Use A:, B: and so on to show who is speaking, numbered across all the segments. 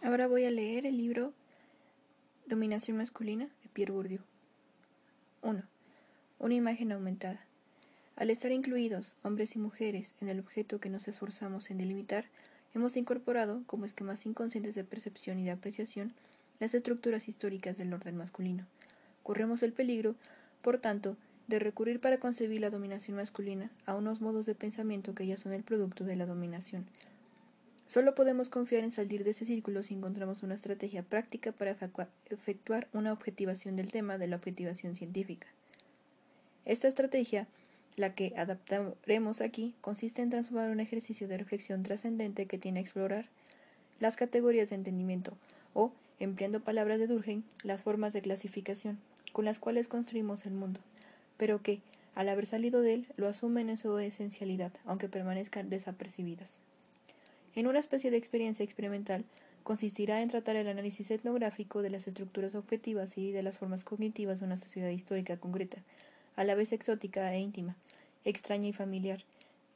A: Ahora voy a leer el libro Dominación masculina de Pierre Bourdieu. 1. Una imagen aumentada. Al estar incluidos hombres y mujeres en el objeto que nos esforzamos en delimitar, hemos incorporado, como esquemas inconscientes de percepción y de apreciación, las estructuras históricas del orden masculino. Corremos el peligro, por tanto, de recurrir para concebir la dominación masculina a unos modos de pensamiento que ya son el producto de la dominación. Solo podemos confiar en salir de ese círculo si encontramos una estrategia práctica para efectuar una objetivación del tema de la objetivación científica. Esta estrategia la que adaptaremos aquí consiste en transformar un ejercicio de reflexión trascendente que tiene a explorar las categorías de entendimiento o, empleando palabras de Durkheim, las formas de clasificación con las cuales construimos el mundo, pero que, al haber salido de él, lo asumen en su esencialidad, aunque permanezcan desapercibidas. En una especie de experiencia experimental, consistirá en tratar el análisis etnográfico de las estructuras objetivas y de las formas cognitivas de una sociedad histórica concreta, a la vez exótica e íntima, extraña y familiar,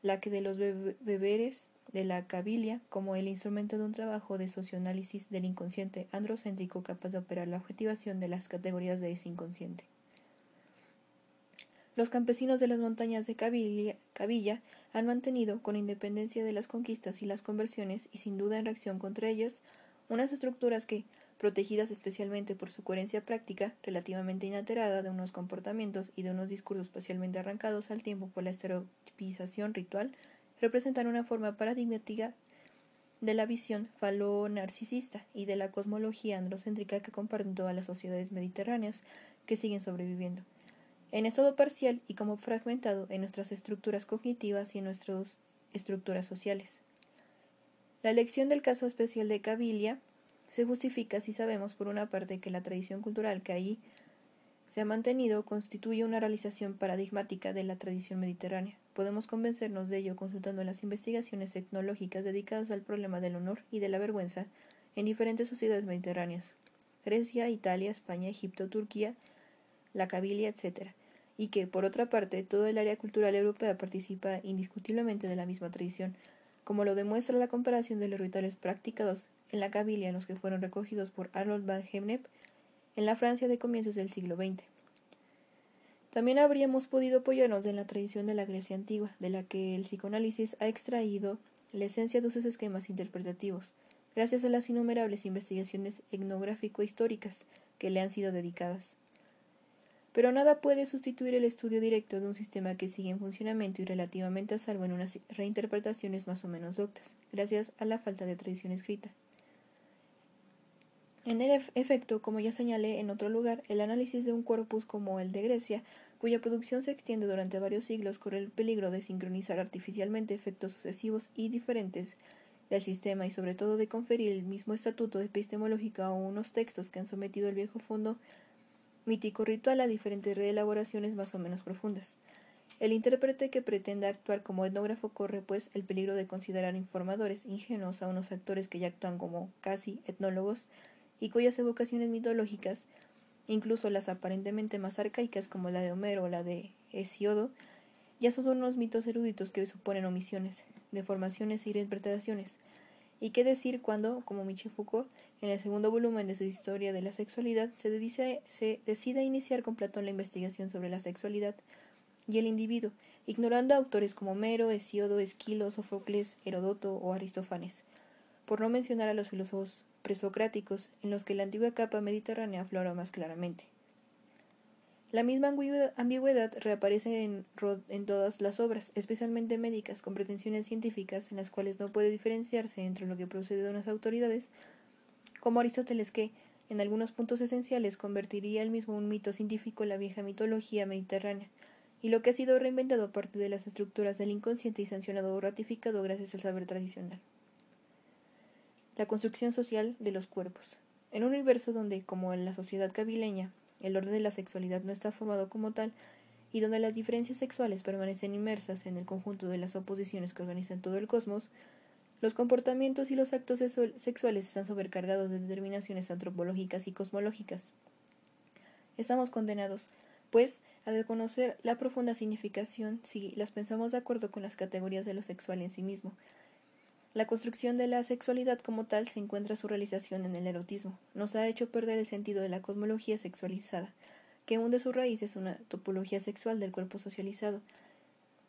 A: la que de los beberes de la cabilia como el instrumento de un trabajo de socioanálisis del inconsciente androcéntrico capaz de operar la objetivación de las categorías de ese inconsciente. Los campesinos de las montañas de Cavilla han mantenido, con independencia de las conquistas y las conversiones, y sin duda en reacción contra ellas, unas estructuras que, protegidas especialmente por su coherencia práctica, relativamente inalterada de unos comportamientos y de unos discursos especialmente arrancados al tiempo por la estereotipización ritual, representan una forma paradigmática de la visión falo-narcisista y de la cosmología androcéntrica que comparten todas las sociedades mediterráneas que siguen sobreviviendo. En estado parcial y como fragmentado en nuestras estructuras cognitivas y en nuestras estructuras sociales. La elección del caso especial de Cabilia se justifica si sabemos, por una parte, que la tradición cultural que allí se ha mantenido constituye una realización paradigmática de la tradición mediterránea. Podemos convencernos de ello consultando las investigaciones etnológicas dedicadas al problema del honor y de la vergüenza en diferentes sociedades mediterráneas Grecia, Italia, España, Egipto, Turquía, la Cabilia, etc. Y que, por otra parte, todo el área cultural europea participa indiscutiblemente de la misma tradición, como lo demuestra la comparación de los rituales practicados en la Cabilia, los que fueron recogidos por Arnold van Hemnep en la Francia de comienzos del siglo XX. También habríamos podido apoyarnos en la tradición de la Grecia antigua, de la que el psicoanálisis ha extraído la esencia de sus esquemas interpretativos, gracias a las innumerables investigaciones etnográfico-históricas que le han sido dedicadas. Pero nada puede sustituir el estudio directo de un sistema que sigue en funcionamiento y relativamente a salvo en unas reinterpretaciones más o menos doctas, gracias a la falta de tradición escrita. En el efecto, como ya señalé en otro lugar, el análisis de un corpus como el de Grecia, cuya producción se extiende durante varios siglos, corre el peligro de sincronizar artificialmente efectos sucesivos y diferentes del sistema y sobre todo de conferir el mismo estatuto epistemológico a unos textos que han sometido el viejo fondo mítico ritual a diferentes reelaboraciones más o menos profundas. El intérprete que pretenda actuar como etnógrafo corre, pues, el peligro de considerar informadores ingenuos a unos actores que ya actúan como casi etnólogos, y cuyas evocaciones mitológicas, incluso las aparentemente más arcaicas como la de Homero o la de Hesiodo, ya son unos mitos eruditos que suponen omisiones, deformaciones e interpretaciones. ¿Y qué decir cuando, como Michel Foucault, en el segundo volumen de su Historia de la Sexualidad, se, se decide iniciar con Platón la investigación sobre la sexualidad y el individuo, ignorando autores como Homero, Hesiodo, Esquilo, Sófocles, Herodoto o Aristófanes, por no mencionar a los filósofos presocráticos en los que la antigua capa mediterránea aflora más claramente. La misma ambigüedad reaparece en, todas las obras, especialmente médicas, con pretensiones científicas, en las cuales no puede diferenciarse entre lo que procede de unas autoridades, como Aristóteles que, en algunos puntos esenciales, convertiría él mismo un mito científico en la vieja mitología mediterránea, y lo que ha sido reinventado a partir de las estructuras del inconsciente y sancionado o ratificado gracias al saber tradicional la construcción social de los cuerpos. En un universo donde, como en la sociedad cabileña, el orden de la sexualidad no está formado como tal, y donde las diferencias sexuales permanecen inmersas en el conjunto de las oposiciones que organizan todo el cosmos, los comportamientos y los actos sexuales están sobrecargados de determinaciones antropológicas y cosmológicas. Estamos condenados, pues, a desconocer la profunda significación si las pensamos de acuerdo con las categorías de lo sexual en sí mismo, La construcción de la sexualidad como tal se encuentra su realización en el erotismo. Nos ha hecho perder el sentido de la cosmología sexualizada, que hunde su raíz es una topología sexual del cuerpo socializado,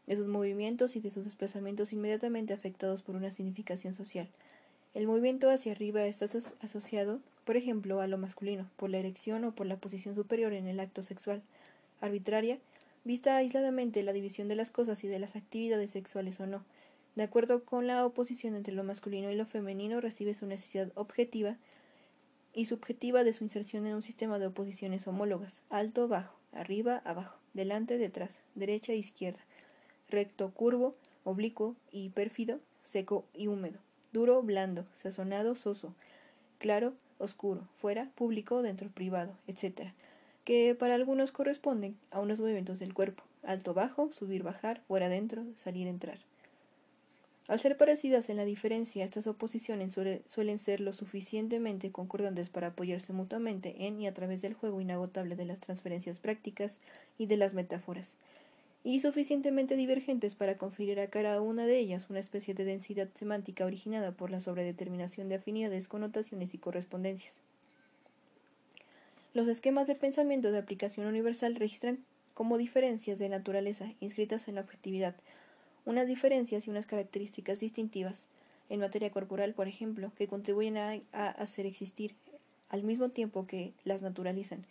A: de sus movimientos y de sus desplazamientos inmediatamente afectados por una significación social. El movimiento hacia arriba está asociado, por ejemplo, a lo masculino, por la erección o por la posición superior en el acto sexual. Arbitraria, vista aisladamente la división de las cosas y de las actividades sexuales o no, de acuerdo con la oposición entre lo masculino y lo femenino, recibe su necesidad objetiva y subjetiva de su inserción en un sistema de oposiciones homólogas, alto, bajo, arriba, abajo, delante, detrás, derecha, izquierda, recto, curvo, oblicuo y pérfido, seco y húmedo, duro, blando, sazonado, soso, claro, oscuro, fuera, público, dentro, privado, etc., que para algunos corresponden a unos movimientos del cuerpo, alto, bajo, subir, bajar, fuera, dentro, salir, entrar. Al ser parecidas en la diferencia, estas oposiciones suelen ser lo suficientemente concordantes para apoyarse mutuamente en y a través del juego inagotable de las transferencias prácticas y de las metáforas, y suficientemente divergentes para conferir a cada una de ellas una especie de densidad semántica originada por la sobredeterminación de afinidades, connotaciones y correspondencias. Los esquemas de pensamiento de aplicación universal registran como diferencias de naturaleza inscritas en la objetividad, unas diferencias y unas características distintivas en materia corporal, por ejemplo, que contribuyen a, hacer existir al mismo tiempo que las naturalizan,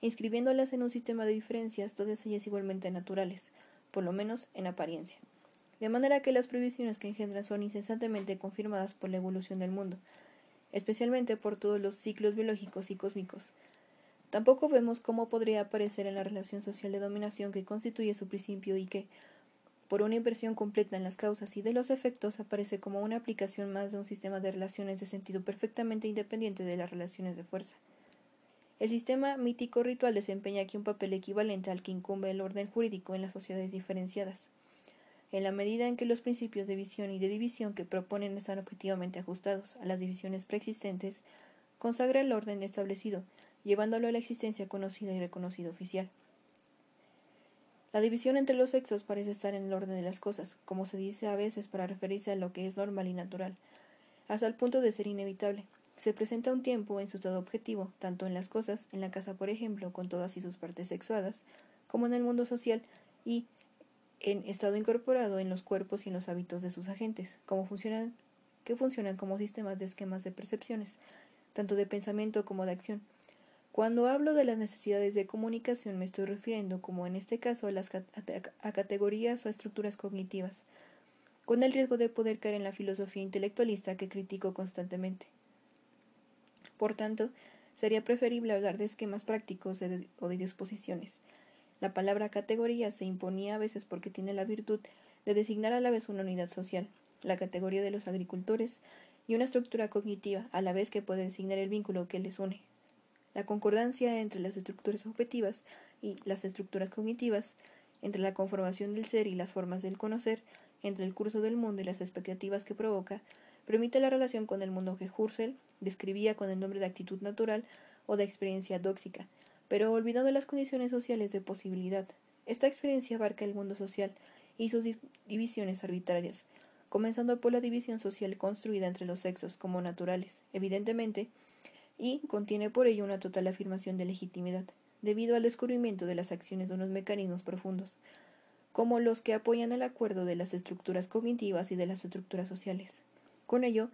A: inscribiéndolas en un sistema de diferencias, todas ellas igualmente naturales, por lo menos en apariencia. De manera que las previsiones que engendran son incesantemente confirmadas por la evolución del mundo, especialmente por todos los ciclos biológicos y cósmicos. Tampoco vemos cómo podría aparecer en la relación social de dominación que constituye su principio y que, por una inversión completa en las causas y de los efectos, aparece como una aplicación más de un sistema de relaciones de sentido perfectamente independiente de las relaciones de fuerza. El sistema mítico ritual desempeña aquí un papel equivalente al que incumbe el orden jurídico en las sociedades diferenciadas. En la medida en que los principios de visión y de división que proponen están objetivamente ajustados a las divisiones preexistentes, consagra el orden establecido, llevándolo a la existencia conocida y reconocida oficial. La división entre los sexos parece estar en el orden de las cosas, como se dice a veces para referirse a lo que es normal y natural, hasta el punto de ser inevitable. Se presenta un tiempo en su estado objetivo, tanto en las cosas, en la casa por ejemplo, con todas y sus partes sexuadas, como en el mundo social y en estado incorporado en los cuerpos y en los hábitos de sus agentes, como funcionan, que funcionan como sistemas de esquemas de percepciones, tanto de pensamiento como de acción cuando hablo de las necesidades de comunicación me estoy refiriendo, como en este caso, a, a categorías o estructuras cognitivas, con el riesgo de poder caer en la filosofía intelectualista que critico constantemente. Por tanto, sería preferible hablar de esquemas prácticos o de disposiciones. La palabra categoría se imponía a veces porque tiene la virtud de designar a la vez una unidad social, la categoría de los agricultores, y una estructura cognitiva, a la vez que puede designar el vínculo que les une, la concordancia entre las estructuras objetivas y las estructuras cognitivas, entre la conformación del ser y las formas del conocer, entre el curso del mundo y las expectativas que provoca, permite la relación con el mundo que Husserl describía con el nombre de actitud natural o de experiencia dóxica, pero olvidando las condiciones sociales de posibilidad. Esta experiencia abarca el mundo social y sus divisiones arbitrarias, comenzando por la división social construida entre los sexos como naturales. Evidentemente, y contiene por ello una total afirmación de legitimidad, debido al descubrimiento de las acciones de unos mecanismos profundos, como los que apoyan el acuerdo de las estructuras cognitivas y de las estructuras sociales. Con ello,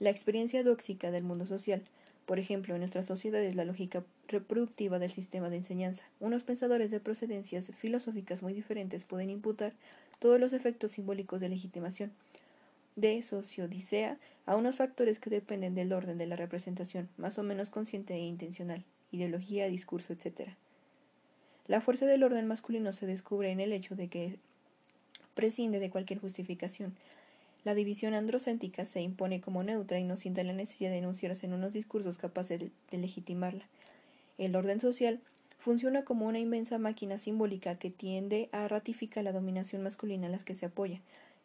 A: la experiencia dóxica del mundo social, por ejemplo, en nuestras sociedades la lógica reproductiva del sistema de enseñanza. Unos pensadores de procedencias filosóficas muy diferentes pueden imputar todos los efectos simbólicos de legitimación, de sociodicea a unos factores que dependen del orden de la representación, más o menos consciente e intencional, ideología, discurso, etc. La fuerza del orden masculino se descubre en el hecho de que prescinde de cualquier justificación. La división androcéntrica se impone como neutra y no sienta la necesidad de enunciarse en unos discursos capaces de, legitimarla. El orden social funciona como una inmensa máquina simbólica que tiende a ratificar la dominación masculina a las que se apoya,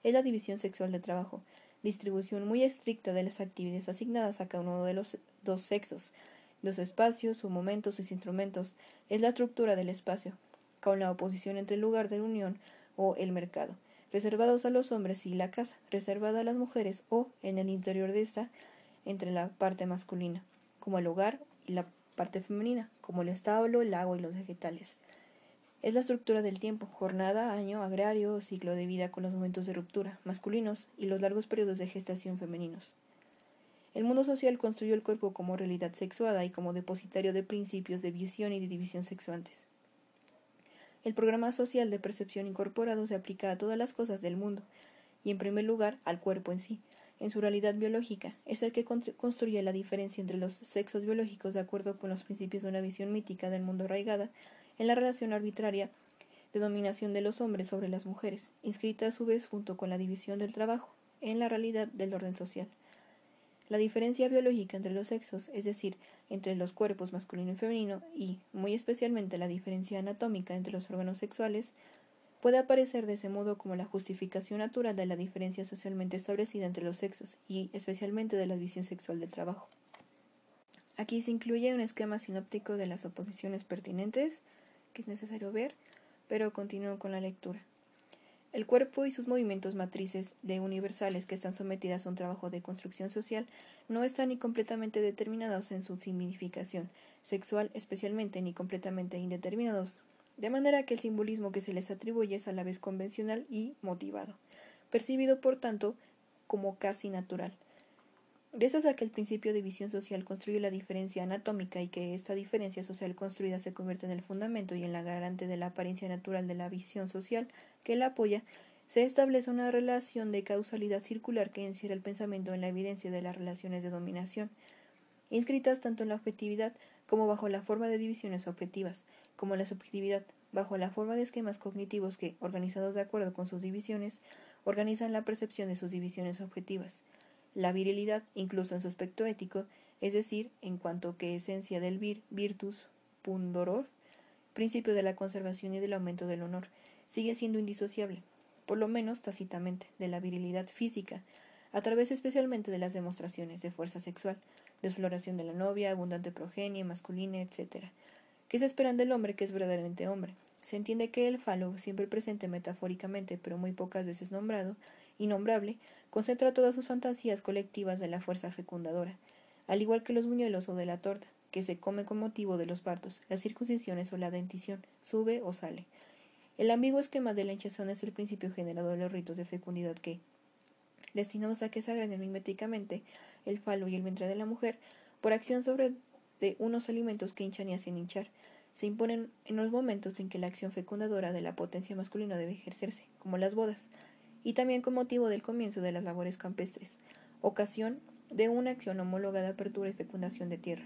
A: es la división sexual de trabajo, distribución muy estricta de las actividades asignadas a cada uno de los dos sexos, los espacios, sus momentos, sus instrumentos, es la estructura del espacio, con la oposición entre el lugar de unión o el mercado, reservados a los hombres y la casa, reservada a las mujeres o, en el interior de esta, entre la parte masculina, como el hogar, y la parte femenina, como el establo, el agua y los vegetales. Es la estructura del tiempo, jornada, año, agrario ciclo de vida con los momentos de ruptura, masculinos, y los largos periodos de gestación femeninos. El mundo social construyó el cuerpo como realidad sexuada y como depositario de principios de visión y de división sexuantes. El programa social de percepción incorporado se aplica a todas las cosas del mundo, y en primer lugar al cuerpo en sí, en su realidad biológica, es el que construye la diferencia entre los sexos biológicos de acuerdo con los principios de una visión mítica del mundo arraigada en la relación arbitraria de dominación de los hombres sobre las mujeres, inscrita a su vez junto con la división del trabajo, en la realidad del orden social. La diferencia biológica entre los sexos, es decir, entre los cuerpos masculino y femenino, y, muy especialmente, la diferencia anatómica entre los órganos sexuales, puede aparecer de ese modo como la justificación natural de la diferencia socialmente establecida entre los sexos y, especialmente, de la visión sexual del trabajo. Aquí se incluye un esquema sinóptico de las oposiciones pertinentes, que es necesario ver, pero continúo con la lectura. El cuerpo y sus movimientos matrices de universales que están sometidas a un trabajo de construcción social no están ni completamente determinados en su significación sexual especialmente ni completamente indeterminados, de manera que el simbolismo que se les atribuye es a la vez convencional y motivado, percibido por tanto como casi natural. Gracias a que el principio de visión social construye la diferencia anatómica y que esta diferencia social construida se convierte en el fundamento y en la garante de la apariencia natural de la visión social que la apoya, se establece una relación de causalidad circular que encierra el pensamiento en la evidencia de las relaciones de dominación, inscritas tanto en la objetividad como bajo la forma de divisiones objetivas, como en la subjetividad, bajo la forma de esquemas cognitivos que, organizados de acuerdo con sus divisiones, organizan la percepción de sus divisiones objetivas la virilidad, incluso en su aspecto ético, es decir, en cuanto que esencia del vir, virtus, pundoror, principio de la conservación y del aumento del honor, sigue siendo indisociable, por lo menos tácitamente, de la virilidad física, a través especialmente de las demostraciones de fuerza sexual, de exploración de la novia, abundante progenie, masculina, etc., que se esperan del hombre que es verdaderamente hombre. Se entiende que el falo, siempre presente metafóricamente, pero muy pocas veces nombrado, innombrable, concentra todas sus fantasías colectivas de la fuerza fecundadora, al igual que los buñuelos o de la torta, que se come con motivo de los partos, las circuncisiones o la dentición, sube o sale. El ambiguo esquema de la hinchazón es el principio generador de los ritos de fecundidad que, destinados a que se agreguen miméticamente el falo y el vientre de la mujer, por acción sobre de unos alimentos que hinchan y hacen hinchar, se imponen en los momentos en que la acción fecundadora de la potencia masculina debe ejercerse, como las bodas, y también con motivo del comienzo de las labores campestres, ocasión de una acción homóloga de apertura y fecundación de tierra.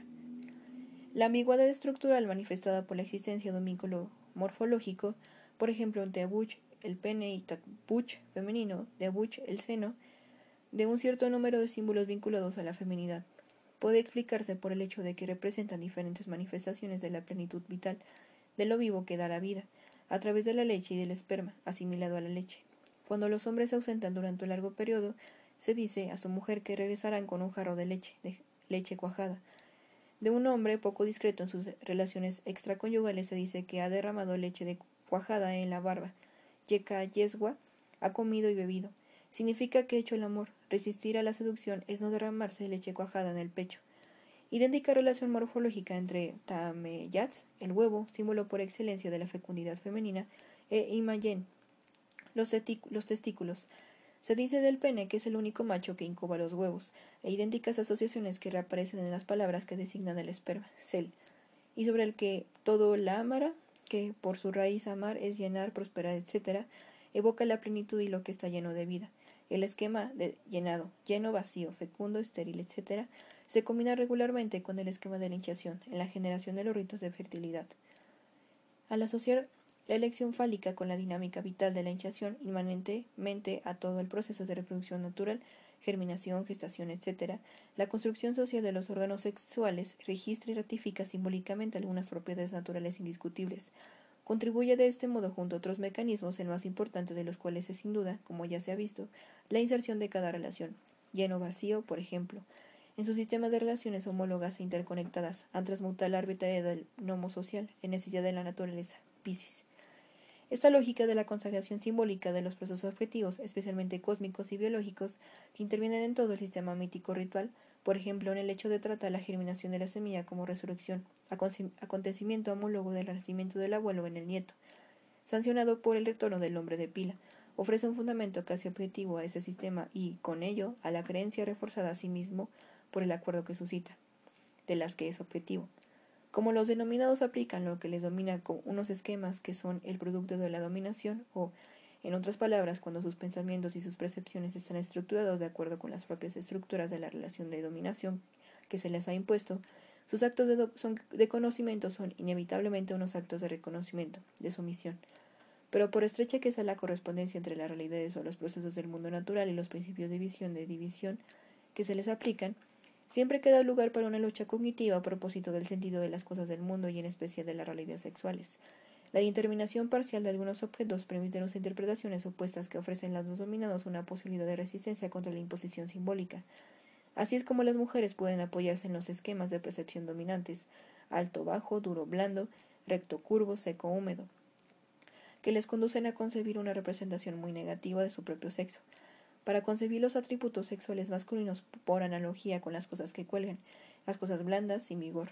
A: La ambigüedad estructural manifestada por la existencia de un vínculo morfológico, por ejemplo, entre abuch el pene y tabuch femenino, de abuch el seno, de un cierto número de símbolos vinculados a la feminidad, puede explicarse por el hecho de que representan diferentes manifestaciones de la plenitud vital, de lo vivo que da la vida, a través de la leche y del esperma, asimilado a la leche. Cuando los hombres se ausentan durante un largo periodo, se dice a su mujer que regresarán con un jarro de leche, leche cuajada. De un hombre poco discreto en sus relaciones extraconyugales se dice que ha derramado leche de cuajada en la barba. Yeka yesgua ha comido y bebido. Significa que ha hecho el amor. Resistir a la seducción es no derramarse leche cuajada en el pecho. Idéntica relación morfológica entre Tameyats, el huevo, símbolo por excelencia de la fecundidad femenina, e Imayen, los, testículos. Se dice del pene que es el único macho que incuba los huevos, e idénticas asociaciones que reaparecen en las palabras que designan el esperma, cel, y sobre el que todo la amara, que por su raíz amar es llenar, prosperar, etc., evoca la plenitud y lo que está lleno de vida. El esquema de llenado, lleno, vacío, fecundo, estéril, etc., se combina regularmente con el esquema de la hinchación en la generación de los ritos de fertilidad. Al asociar la elección fálica con la dinámica vital de la hinchación inmanentemente a todo el proceso de reproducción natural, germinación, gestación, etc., la construcción social de los órganos sexuales registra y ratifica simbólicamente algunas propiedades naturales indiscutibles. Contribuye de este modo junto a otros mecanismos, el más importante de los cuales es sin duda, como ya se ha visto, la inserción de cada relación, lleno vacío, por ejemplo, en su sistema de relaciones homólogas e interconectadas, han transmutado la arbitrariedad del nomo social en necesidad de la naturaleza, Piscis. Esta lógica de la consagración simbólica de los procesos objetivos, especialmente cósmicos y biológicos, que intervienen en todo el sistema mítico ritual, por ejemplo en el hecho de tratar la germinación de la semilla como resurrección, acontecimiento homólogo del nacimiento del abuelo en el nieto, sancionado por el retorno del hombre de pila, ofrece un fundamento casi objetivo a ese sistema y, con ello, a la creencia reforzada a sí mismo por el acuerdo que suscita, de las que es objetivo. Como los denominados aplican lo que les domina con unos esquemas que son el producto de la dominación o, en otras palabras, cuando sus pensamientos y sus percepciones están estructurados de acuerdo con las propias estructuras de la relación de dominación que se les ha impuesto, sus actos de, conocimiento son inevitablemente unos actos de reconocimiento, de sumisión. Pero por estrecha que sea la correspondencia entre las realidades o los procesos del mundo natural y los principios de visión de división que se les aplican, Siempre queda lugar para una lucha cognitiva a propósito del sentido de las cosas del mundo y en especial de las realidades sexuales. La determinación parcial de algunos objetos permite las interpretaciones opuestas que ofrecen los dominados una posibilidad de resistencia contra la imposición simbólica. Así es como las mujeres pueden apoyarse en los esquemas de percepción dominantes, alto, bajo, duro, blando, recto, curvo, seco, húmedo, que les conducen a concebir una representación muy negativa de su propio sexo, para concebir los atributos sexuales masculinos por analogía con las cosas que cuelgan, las cosas blandas sin vigor.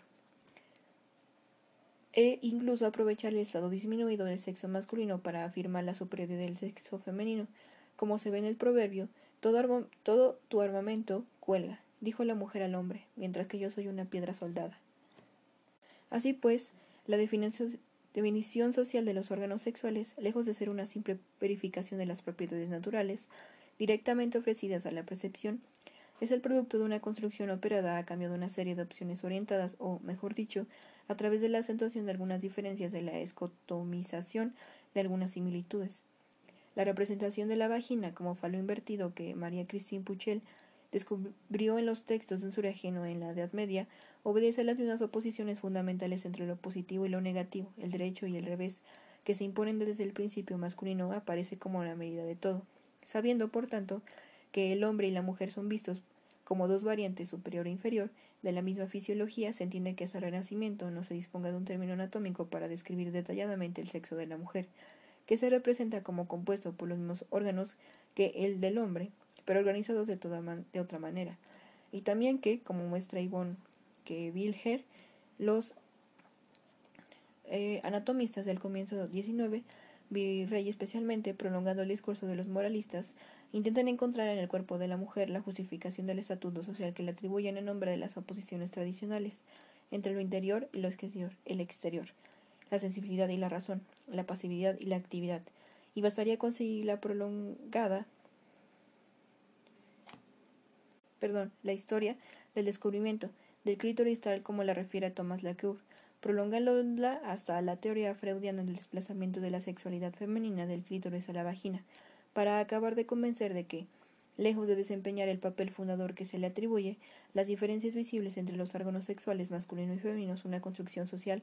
A: E incluso aprovechar el estado disminuido del sexo masculino para afirmar la superioridad del sexo femenino, como se ve en el proverbio, todo, tu armamento cuelga, dijo la mujer al hombre, mientras que yo soy una piedra soldada. Así pues, la definición, definición social de los órganos sexuales, lejos de ser una simple verificación de las propiedades naturales, directamente ofrecidas a la percepción, es el producto de una construcción operada a cambio de una serie de opciones orientadas, o, mejor dicho, a través de la acentuación de algunas diferencias de la escotomización de algunas similitudes. La representación de la vagina como falo invertido que María Christine Puchel descubrió en los textos de un surajeno en la Edad Media obedece a las mismas oposiciones fundamentales entre lo positivo y lo negativo, el derecho y el revés, que se imponen desde el principio masculino aparece como la medida de todo sabiendo, por tanto, que el hombre y la mujer son vistos como dos variantes superior e inferior de la misma fisiología, se entiende que hasta el renacimiento no se disponga de un término anatómico para describir detalladamente el sexo de la mujer, que se representa como compuesto por los mismos órganos que el del hombre, pero organizados de, toda otra manera. Y también que, como muestra Yvonne que Wilher, los eh, anatomistas del comienzo 19 Virrey especialmente, prolongando el discurso de los moralistas, intentan encontrar en el cuerpo de la mujer la justificación del estatuto social que le atribuyen en nombre de las oposiciones tradicionales entre lo interior y lo exterior, el exterior, la sensibilidad y la razón, la pasividad y la actividad, y bastaría conseguir la prolongada perdón, la historia del descubrimiento del clítoris tal como la refiere Thomas Lacour, prolongándola hasta la teoría freudiana del desplazamiento de la sexualidad femenina del clítoris a la vagina, para acabar de convencer de que, lejos de desempeñar el papel fundador que se le atribuye, las diferencias visibles entre los órganos sexuales masculino y femenino son una construcción social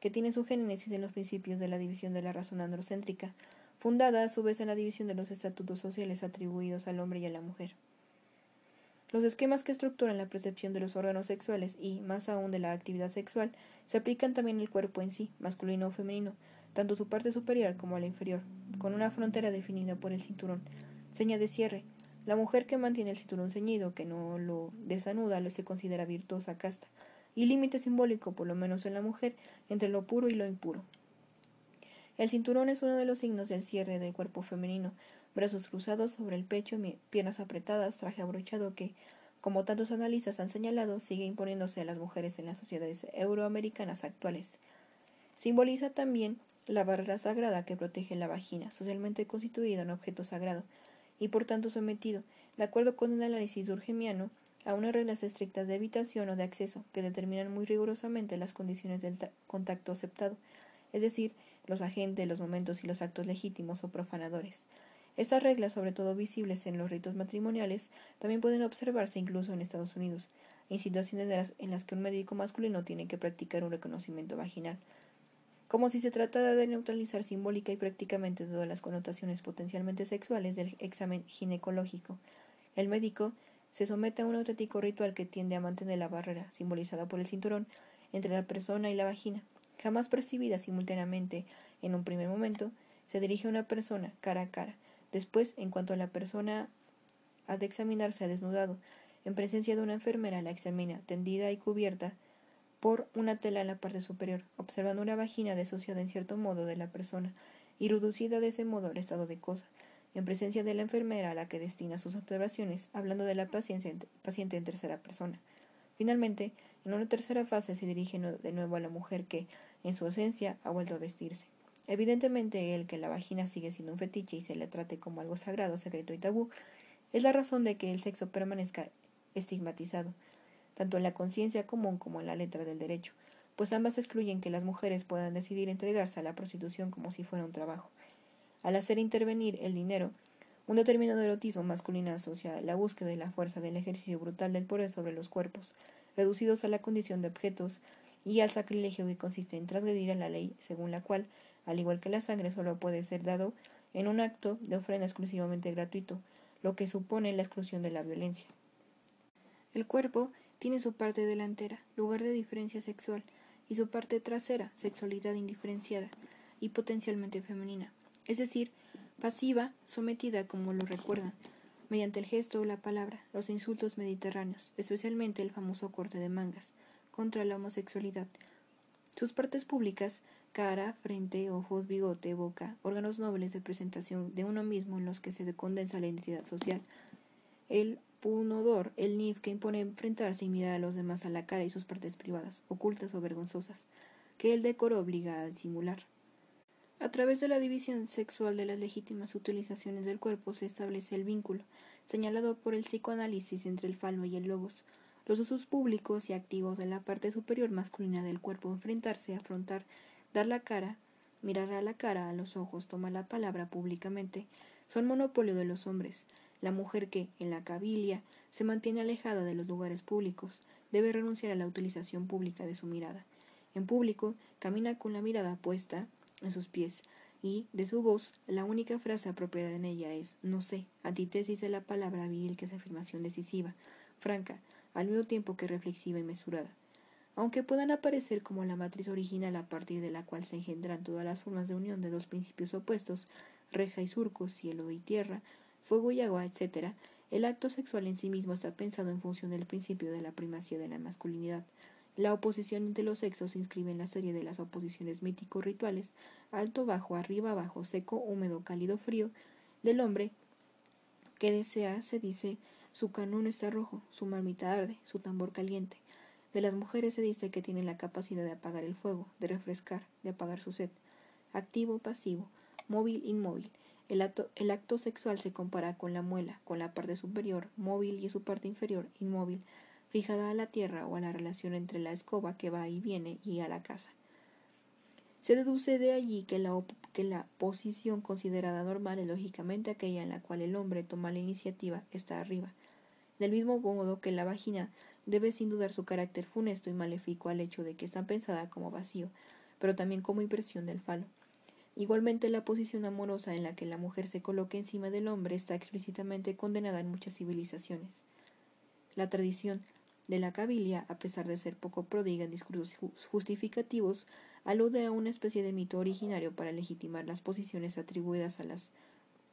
A: que tiene su génesis en los principios de la división de la razón androcéntrica, fundada a su vez en la división de los estatutos sociales atribuidos al hombre y a la mujer. Los esquemas que estructuran la percepción de los órganos sexuales y, más aún, de la actividad sexual, se aplican también al cuerpo en sí, masculino o femenino, tanto su parte superior como la inferior, con una frontera definida por el cinturón, seña de cierre. La mujer que mantiene el cinturón ceñido, que no lo desanuda, se considera virtuosa casta, y límite simbólico, por lo menos en la mujer, entre lo puro y lo impuro. El cinturón es uno de los signos del cierre del cuerpo femenino, brazos cruzados sobre el pecho, piernas apretadas, traje abrochado que, como tantos analistas han señalado, sigue imponiéndose a las mujeres en las sociedades euroamericanas actuales. Simboliza también la barrera sagrada que protege la vagina, socialmente constituida en objeto sagrado, y por tanto sometido, de acuerdo con el análisis urgemiano, a unas reglas estrictas de evitación o de acceso que determinan muy rigurosamente las condiciones del contacto aceptado, es decir, los agentes, los momentos y los actos legítimos o profanadores. Estas reglas, sobre todo visibles en los ritos matrimoniales, también pueden observarse incluso en Estados Unidos, en situaciones en las que un médico masculino tiene que practicar un reconocimiento vaginal, como si se tratara de neutralizar simbólica y prácticamente todas las connotaciones potencialmente sexuales del examen ginecológico. El médico se somete a un auténtico ritual que tiende a mantener la barrera, simbolizada por el cinturón, entre la persona y la vagina, jamás percibida simultáneamente en un primer momento, Se dirige a una persona, cara a cara. Después, en cuanto a la persona ha de examinarse ha desnudado, en presencia de una enfermera la examina, tendida y cubierta por una tela en la parte superior, observando una vagina desociada en cierto modo de la persona y reducida de ese modo al estado de cosa, en presencia de la enfermera a la que destina sus observaciones, hablando de la paciente en tercera persona. Finalmente, en una tercera fase se dirige de nuevo a la mujer que, en su ausencia, ha vuelto a vestirse. Evidentemente, el que la vagina sigue siendo un fetiche y se le trate como algo sagrado, secreto y tabú, es la razón de que el sexo permanezca estigmatizado, tanto en la conciencia común como en la letra del derecho, pues ambas excluyen que las mujeres puedan decidir entregarse a la prostitución como si fuera un trabajo. Al hacer intervenir el dinero, un determinado erotismo masculino asocia la búsqueda de la fuerza del ejercicio brutal del poder sobre los cuerpos, reducidos a la condición de objetos, y al sacrilegio que consiste en transgredir a la ley, según la cual, al igual que la sangre, solo puede ser dado en un acto de ofrenda exclusivamente gratuito, lo que supone la exclusión de la violencia. El cuerpo tiene su parte delantera, lugar de diferencia sexual, y su parte trasera, sexualidad indiferenciada y potencialmente femenina, es decir, pasiva, sometida como lo recuerdan, mediante el gesto o la palabra, los insultos mediterráneos, especialmente el famoso corte de mangas, contra la homosexualidad. Sus partes públicas, cara, frente, ojos, bigote, boca, órganos nobles de presentación de uno mismo en los que se condensa la identidad social. El punodor, el nif que impone enfrentarse y mirar a los demás a la cara y sus partes privadas, ocultas o vergonzosas, que el decoro obliga a disimular. A través de la división sexual de las legítimas utilizaciones del cuerpo se establece el vínculo, señalado por el psicoanálisis entre el falo y el logos. Los usos públicos y activos de la parte superior masculina del cuerpo, enfrentarse, afrontar, dar la cara, mirar a la cara, a los ojos, tomar la palabra públicamente, son monopolio de los hombres. La mujer que, en la cabilia, se mantiene alejada de los lugares públicos, debe renunciar a la utilización pública de su mirada. En público, camina con la mirada puesta en sus pies, y, de su voz, la única frase apropiada en ella es no sé, antítesis de la palabra viril que es afirmación decisiva, franca, al mismo tiempo que reflexiva y mesurada. Aunque puedan aparecer como la matriz original a partir de la cual se engendran todas las formas de unión de dos principios opuestos, reja y surco, cielo y tierra, fuego y agua, etc., el acto sexual en sí mismo está pensado en función del principio de la primacía de la masculinidad, la oposición entre los sexos se inscribe en la serie de las oposiciones mítico-rituales, alto, bajo, arriba, abajo, seco, húmedo, cálido, frío, del hombre que desea, se dice, su canón está rojo, su marmita arde, su tambor caliente. De las mujeres se dice que tienen la capacidad de apagar el fuego, de refrescar, de apagar su sed. Activo, pasivo, móvil, inmóvil. El acto, sexual se compara con la muela, con la parte superior, móvil, y su parte inferior, inmóvil fijada a la tierra o a la relación entre la escoba que va y viene y a la casa. Se deduce de allí que la, que la posición considerada normal es lógicamente aquella en la cual el hombre toma la iniciativa está arriba, del mismo modo que la vagina debe sin dudar su carácter funesto y maléfico al hecho de que está pensada como vacío, pero también como impresión del falo. Igualmente la posición amorosa en la que la mujer se coloca encima del hombre está explícitamente condenada en muchas civilizaciones. La tradición de la cabilia, a pesar de ser poco prodiga en discursos justificativos, alude a una especie de mito originario para legitimar las posiciones atribuidas a, las,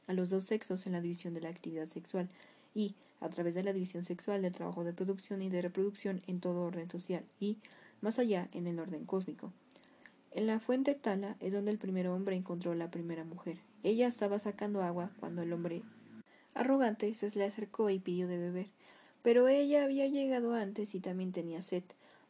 A: a los dos sexos en la división de la actividad sexual y, a través de la división sexual del trabajo de producción y de reproducción en todo orden social y, más allá, en el orden cósmico. En la fuente Tala es donde el primer hombre encontró la primera mujer. Ella estaba sacando agua cuando el hombre arrogante se le acercó y pidió de beber. Pero ella había llegado antes y también tenía sed.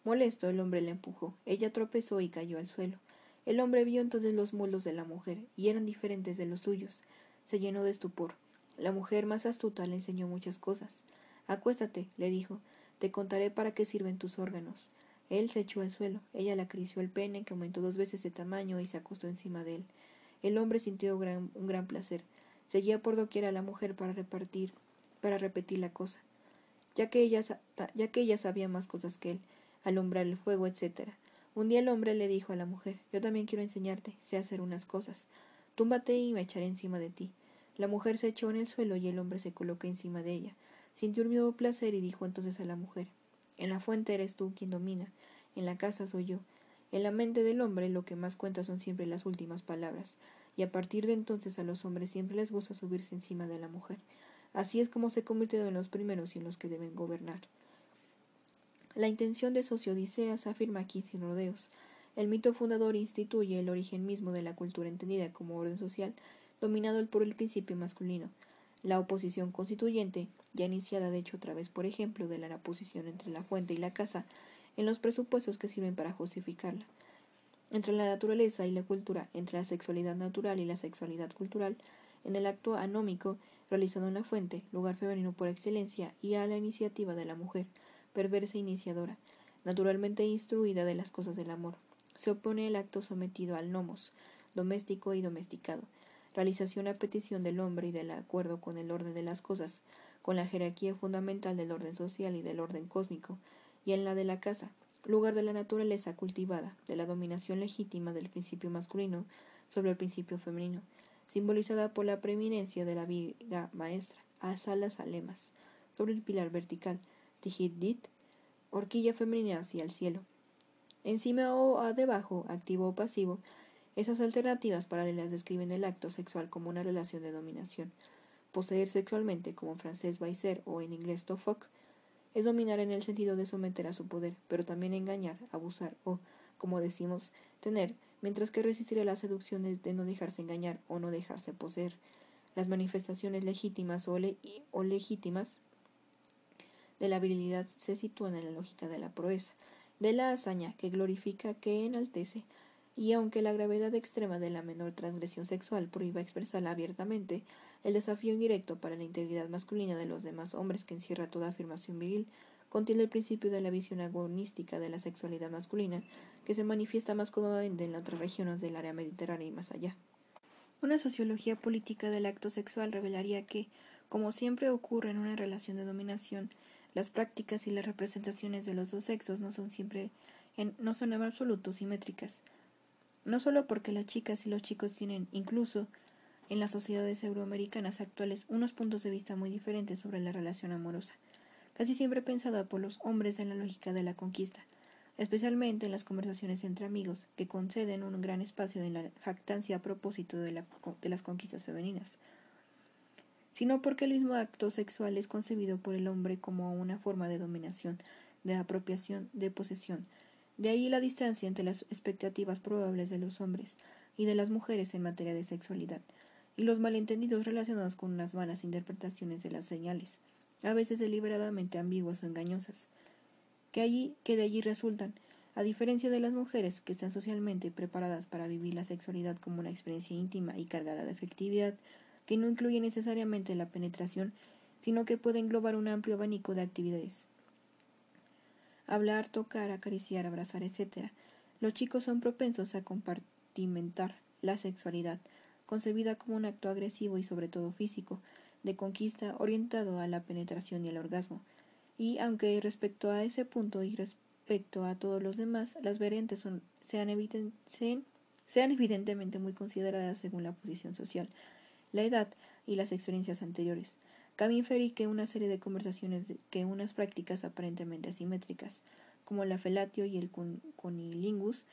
A: Molesto, el hombre la empujó. Ella tropezó y cayó al suelo. El hombre vio entonces los mulos de la mujer, y eran diferentes de los suyos. Se llenó de estupor. La mujer más astuta le enseñó muchas cosas. Acuéstate, le dijo, te contaré para qué sirven tus órganos. Él se echó al suelo. Ella le acarició el pene, que aumentó dos veces de tamaño, y se acostó encima de él. El hombre sintió un gran placer. Seguía por doquier a la mujer para repartir, para repetir la cosa ya que ella, ya que ella sabía más cosas que él, alumbrar el fuego, etc. Un día el hombre le dijo a la mujer, yo también quiero enseñarte, sé hacer unas cosas. Túmbate y me echaré encima de ti. La mujer se echó en el suelo y el hombre se colocó encima de ella. Sintió un nuevo placer y dijo entonces a la mujer, en la fuente eres tú quien domina, en la casa soy yo. En la mente del hombre lo que más cuenta son siempre las últimas palabras, y a partir de entonces a los hombres siempre les gusta subirse encima de la mujer. Así es como se convirtieron en los primeros y en los que deben gobernar. La intención de Sociodiceas afirma aquí sin rodeos. El mito fundador instituye el origen mismo de la cultura entendida como orden social, dominado por el principio masculino. La oposición constituyente, ya iniciada de hecho otra vez por ejemplo de la posición entre la fuente y la casa, en los presupuestos que sirven para justificarla. Entre la naturaleza y la cultura, entre la sexualidad natural y la sexualidad cultural, en el acto anómico realizado en la fuente, lugar femenino por excelencia, y a la iniciativa de la mujer, perversa e iniciadora, naturalmente instruida de las cosas del amor. Se opone el acto sometido al nomos, doméstico y domesticado, realización a petición del hombre y del acuerdo con el orden de las cosas, con la jerarquía fundamental del orden social y del orden cósmico, y en la de la casa, lugar de la naturaleza cultivada, de la dominación legítima del principio masculino sobre el principio femenino, simbolizada por la preeminencia de la viga maestra, a salas alemas, sobre el pilar vertical, dit, horquilla femenina hacia el cielo. Encima o a debajo, activo o pasivo, esas alternativas paralelas describen el acto sexual como una relación de dominación. Poseer sexualmente, como en francés ser o en inglés to fuck, es dominar en el sentido de someter a su poder, pero también engañar, abusar o, como decimos, tener, mientras que resistir a las seducciones de no dejarse engañar o no dejarse poseer. Las manifestaciones legítimas o, o legítimas de la virilidad se sitúan en la lógica de la proeza, de la hazaña que glorifica, que enaltece, y aunque la gravedad extrema de la menor transgresión sexual prohíba expresarla abiertamente, el desafío indirecto para la integridad masculina de los demás hombres que encierra toda afirmación viril contiene el principio de la visión agonística de la sexualidad masculina, que se manifiesta más cómodamente en otras regiones del área mediterránea y más allá. Una sociología política del acto sexual revelaría que, como siempre ocurre en una relación de dominación, las prácticas y las representaciones de los dos sexos no son siempre no son en absoluto simétricas. No solo porque las chicas y los chicos tienen incluso en las sociedades euroamericanas actuales unos puntos de vista muy diferentes sobre la relación amorosa, casi siempre pensada por los hombres en la lógica de la conquista, especialmente en las conversaciones entre amigos, que conceden un gran espacio en la jactancia a propósito de, de las conquistas femeninas, sino porque el mismo acto sexual es concebido por el hombre como una forma de dominación, de apropiación, de posesión. De ahí la distancia entre las expectativas probables de los hombres y de las mujeres en materia de sexualidad, y los malentendidos relacionados con unas vanas interpretaciones de las señales, a veces deliberadamente ambiguas o engañosas, que allí que de allí resultan, a diferencia de las mujeres que están socialmente preparadas para vivir la sexualidad como una experiencia íntima y cargada de efectividad, que no incluye necesariamente la penetración, sino que puede englobar un amplio abanico de actividades. Hablar, tocar, acariciar, abrazar, etc. Los chicos son propensos a compartimentar la sexualidad, concebida como un acto agresivo y sobre todo físico, de conquista orientado a la penetración y el orgasmo. Y aunque respecto a ese punto y respecto a todos los demás, las variantes sean, sean evidentemente muy consideradas según la posición social, la edad y las experiencias anteriores. Cabe inferir que una serie de conversaciones que unas prácticas aparentemente asimétricas, como la felatio y el conilingus,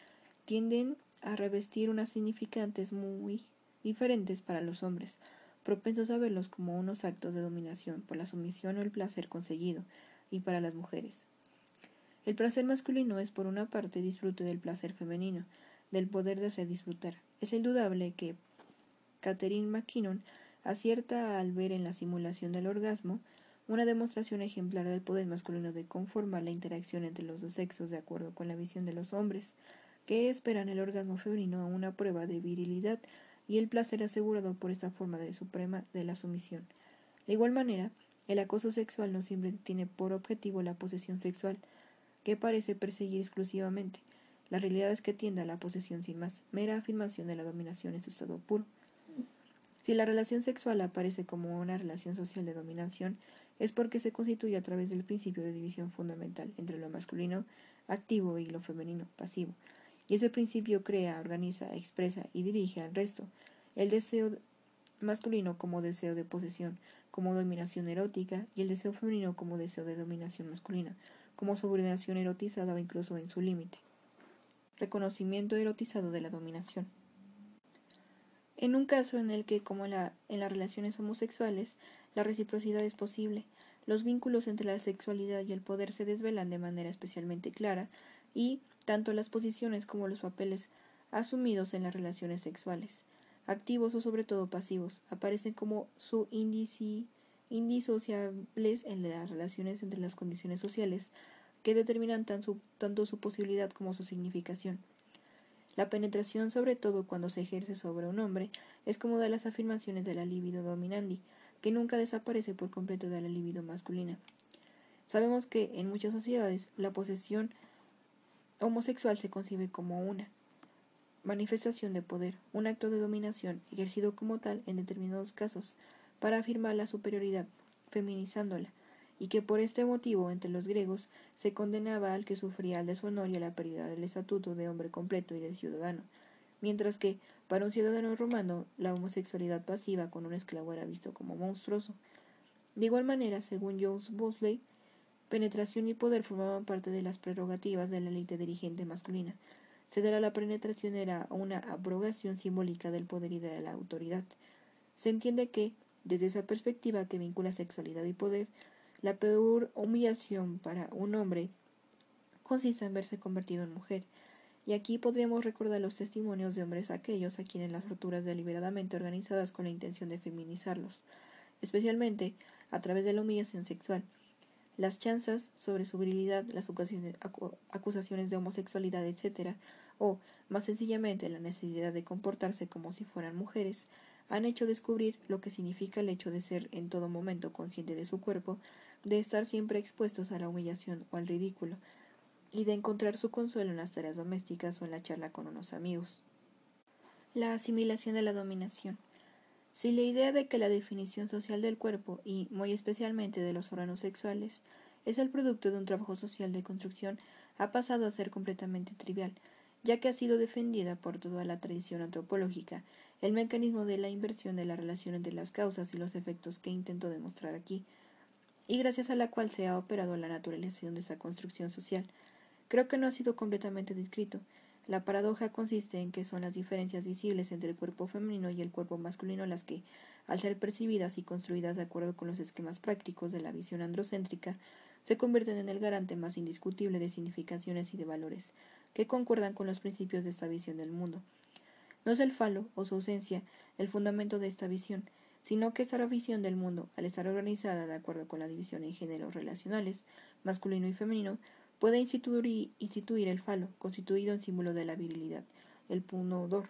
A: tienden a revestir unas significantes muy diferentes para los hombres, propensos a verlos como unos actos de dominación por la sumisión o el placer conseguido, y para las mujeres. El placer masculino es por una parte disfrute del placer femenino, del poder de hacer disfrutar. Es indudable que Catherine McKinnon acierta al ver en la simulación del orgasmo una demostración ejemplar del poder masculino de conformar la interacción entre los dos sexos de acuerdo con la visión de los hombres, que esperan el orgasmo femenino a una prueba de virilidad y el placer asegurado por esta forma de suprema de la sumisión. De igual manera, el acoso sexual no siempre tiene por objetivo la posesión sexual, que parece perseguir exclusivamente. La realidad es que tiende a la posesión sin más, mera afirmación de la dominación en su estado puro. Si la relación sexual aparece como una relación social de dominación, es porque se constituye a través del principio de división fundamental entre lo masculino activo y lo femenino pasivo, y ese principio crea, organiza, expresa y dirige al resto. El deseo masculino como deseo de posesión, como dominación erótica, y el deseo femenino como deseo de dominación masculina, como subordinación erotizada o incluso en su límite. Reconocimiento erotizado de la dominación. En un caso en el que, como en las relaciones homosexuales, la reciprocidad es posible, los vínculos entre la sexualidad y el poder se desvelan de manera especialmente clara y tanto las posiciones como los papeles asumidos en las relaciones sexuales, activos o sobre todo pasivos, aparecen como su indisociables en las relaciones entre las condiciones sociales que determinan tanto su posibilidad como su significación. La penetración, sobre todo cuando se ejerce sobre un hombre, es como de las afirmaciones de la libido dominandi, que nunca desaparece por completo de la libido masculina. Sabemos que en muchas sociedades la posesión homosexual se concibe como una manifestación de poder, un acto de dominación ejercido como tal en determinados casos para afirmar la superioridad, feminizándola, y que por este motivo entre los griegos se condenaba al que sufría el deshonor y a la pérdida del estatuto de hombre completo y de ciudadano, mientras que para un ciudadano romano la homosexualidad pasiva con un esclavo era visto como monstruoso. De igual manera, según Jones Bosley, penetración y poder formaban parte de las prerrogativas de la élite dirigente masculina. Ceder a la penetración era una abrogación simbólica del poder y de la autoridad. Se entiende que, desde esa perspectiva que vincula sexualidad y poder, la peor humillación para un hombre consiste en verse convertido en mujer, y aquí podríamos recordar los testimonios de hombres aquellos a quienes las torturas deliberadamente organizadas con la intención de feminizarlos, especialmente a través de la humillación sexual. Las chanzas sobre su virilidad, las acusaciones de homosexualidad, etc., o, más sencillamente, la necesidad de comportarse como si fueran mujeres, han hecho descubrir lo que significa el hecho de ser en todo momento consciente de su cuerpo, de estar siempre expuestos a la humillación o al ridículo, y de encontrar su consuelo en las tareas domésticas o en la charla con unos amigos. La asimilación de la dominación. Si la idea de que la definición social del cuerpo, y muy especialmente de los órganos sexuales, es el producto de un trabajo social de construcción, ha pasado a ser completamente trivial, ya que ha sido defendida por toda la tradición antropológica, el mecanismo de la inversión de la relación entre las causas y los efectos que intento demostrar aquí, y gracias a la cual se ha operado la naturalización de esa construcción social. Creo que no ha sido completamente descrito. La paradoja consiste en que son las diferencias visibles entre el cuerpo femenino y el cuerpo masculino las que, al ser percibidas y construidas de acuerdo con los esquemas prácticos de la visión androcéntrica, se convierten en el garante más indiscutible de significaciones y de valores, que concuerdan con los principios de esta visión del mundo. No es el falo, o su ausencia, el fundamento de esta visión, sino que esta visión del mundo, al estar organizada de acuerdo con la división en géneros relacionales, masculino y femenino, puede instituir, el falo, constituido en símbolo de la virilidad, el punodor,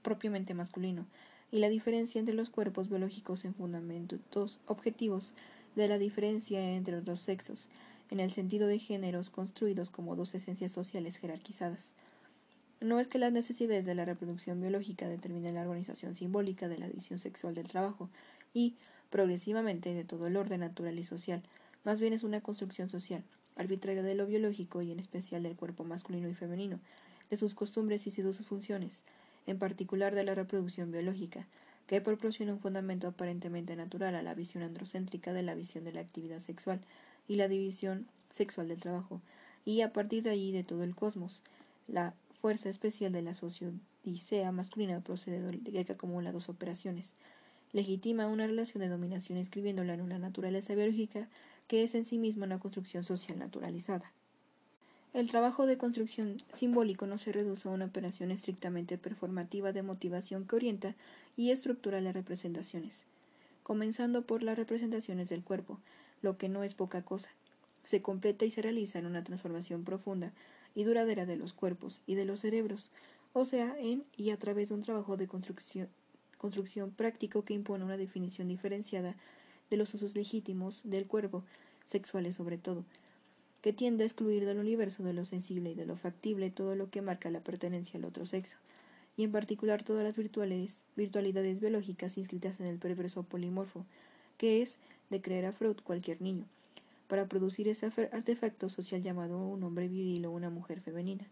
A: propiamente masculino, y la diferencia entre los cuerpos biológicos en fundamentos objetivos de la diferencia entre los dos sexos, en el sentido de géneros construidos como dos esencias sociales jerarquizadas. No es que las necesidades de la reproducción biológica determinen la organización simbólica de la división sexual del trabajo y, progresivamente, de todo el orden natural y social, más bien es una construcción social, arbitraria de lo biológico y en especial del cuerpo masculino y femenino, de sus costumbres y de sus funciones, en particular de la reproducción biológica, que proporciona un fundamento aparentemente natural a la visión androcéntrica de la visión de la actividad sexual, y la división sexual del trabajo, y a partir de allí de todo el cosmos. La fuerza especial de la sociodicea masculina procede de que acumula dos operaciones. Legitima una relación de dominación escribiéndola en una naturaleza biológica que es en sí misma una construcción social naturalizada. El trabajo de construcción simbólico no se reduce a una operación estrictamente performativa de motivación que orienta y estructura las representaciones, comenzando por las representaciones del cuerpo, lo que no es poca cosa. Se completa y se realiza en una transformación profunda y duradera de los cuerpos y de los cerebros, o sea, en y a través de un trabajo de construcción, construcción práctico que impone una definición diferenciada de los usos legítimos del cuerpo, sexuales sobre todo, que tiende a excluir del universo de lo sensible y de lo factible todo lo que marca la pertenencia al otro sexo, y en particular todas las virtualidades biológicas inscritas en el perverso polimorfo, que es de creer a Freud cualquier niño, para producir ese artefacto social llamado un hombre viril o una mujer femenina.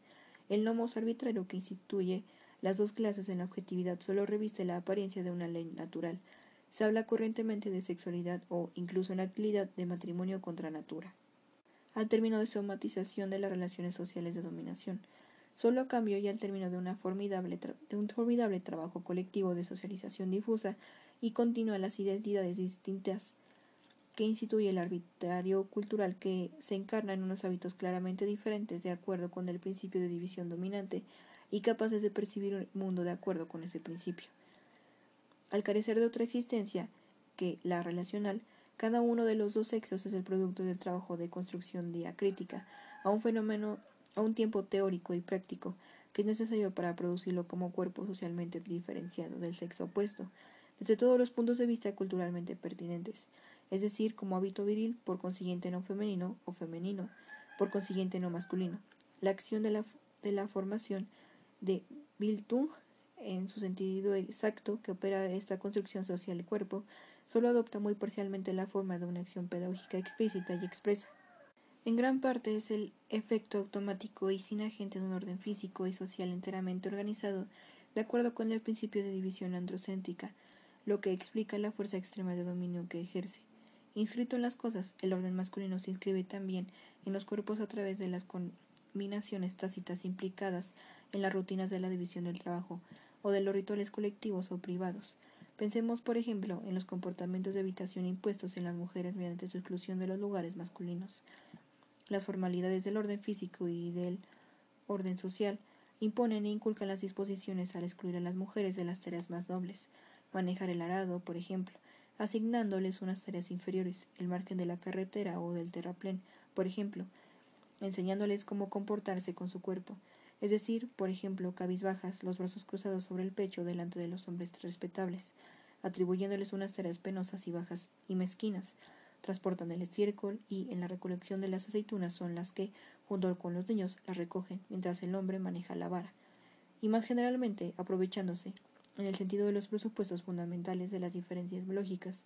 A: El nomos arbitrario que instituye las dos clases en la objetividad solo reviste la apariencia de una ley natural. Se habla corrientemente de sexualidad o, incluso en actividad, de matrimonio contra natura. Al término de somatización de las relaciones sociales de dominación, solo a cambio y al término de, una formidable de un formidable trabajo colectivo de socialización difusa y continua las identidades distintas que instituye el arbitrario cultural que se encarna en unos hábitos claramente diferentes de acuerdo con el principio de división dominante y capaces de percibir un mundo de acuerdo con ese principio. Al carecer de otra existencia que la relacional, cada uno de los dos sexos es el producto del trabajo de construcción diacrítica, a un fenómeno, a un tiempo teórico y práctico, que es necesario para producirlo como cuerpo socialmente diferenciado del sexo opuesto, desde todos los puntos de vista culturalmente pertinentes, es decir, como hábito viril, por consiguiente no femenino o femenino, por consiguiente no masculino. La acción de la, de la formación de Bildung, en su sentido exacto que opera esta construcción social del cuerpo, solo adopta muy parcialmente la forma de una acción pedagógica explícita y expresa. En gran parte es el efecto automático y sin agente de un orden físico y social enteramente organizado, de acuerdo con el principio de división androcéntrica, lo que explica la fuerza extrema de dominio que ejerce. Inscrito en las cosas, el orden masculino se inscribe también en los cuerpos a través de las combinaciones tácitas implicadas en las rutinas de la división del trabajo o de los rituales colectivos o privados. Pensemos, por ejemplo, en los comportamientos de habitación impuestos en las mujeres mediante su exclusión de los lugares masculinos. Las formalidades del orden físico y del orden social imponen e inculcan las disposiciones al excluir a las mujeres de las tareas más nobles, manejar el arado, por ejemplo, asignándoles unas tareas inferiores, el margen de la carretera o del terraplén, por ejemplo, enseñándoles cómo comportarse con su cuerpo, es decir, por ejemplo, cabizbajas, los brazos cruzados sobre el pecho delante de los hombres respetables, atribuyéndoles unas tareas penosas y bajas y mezquinas, transportan el estiércol y en la recolección de las aceitunas son las que, junto con los niños, las recogen, mientras el hombre maneja la vara. Y más generalmente, aprovechándose, en el sentido de los presupuestos fundamentales de las diferencias biológicas,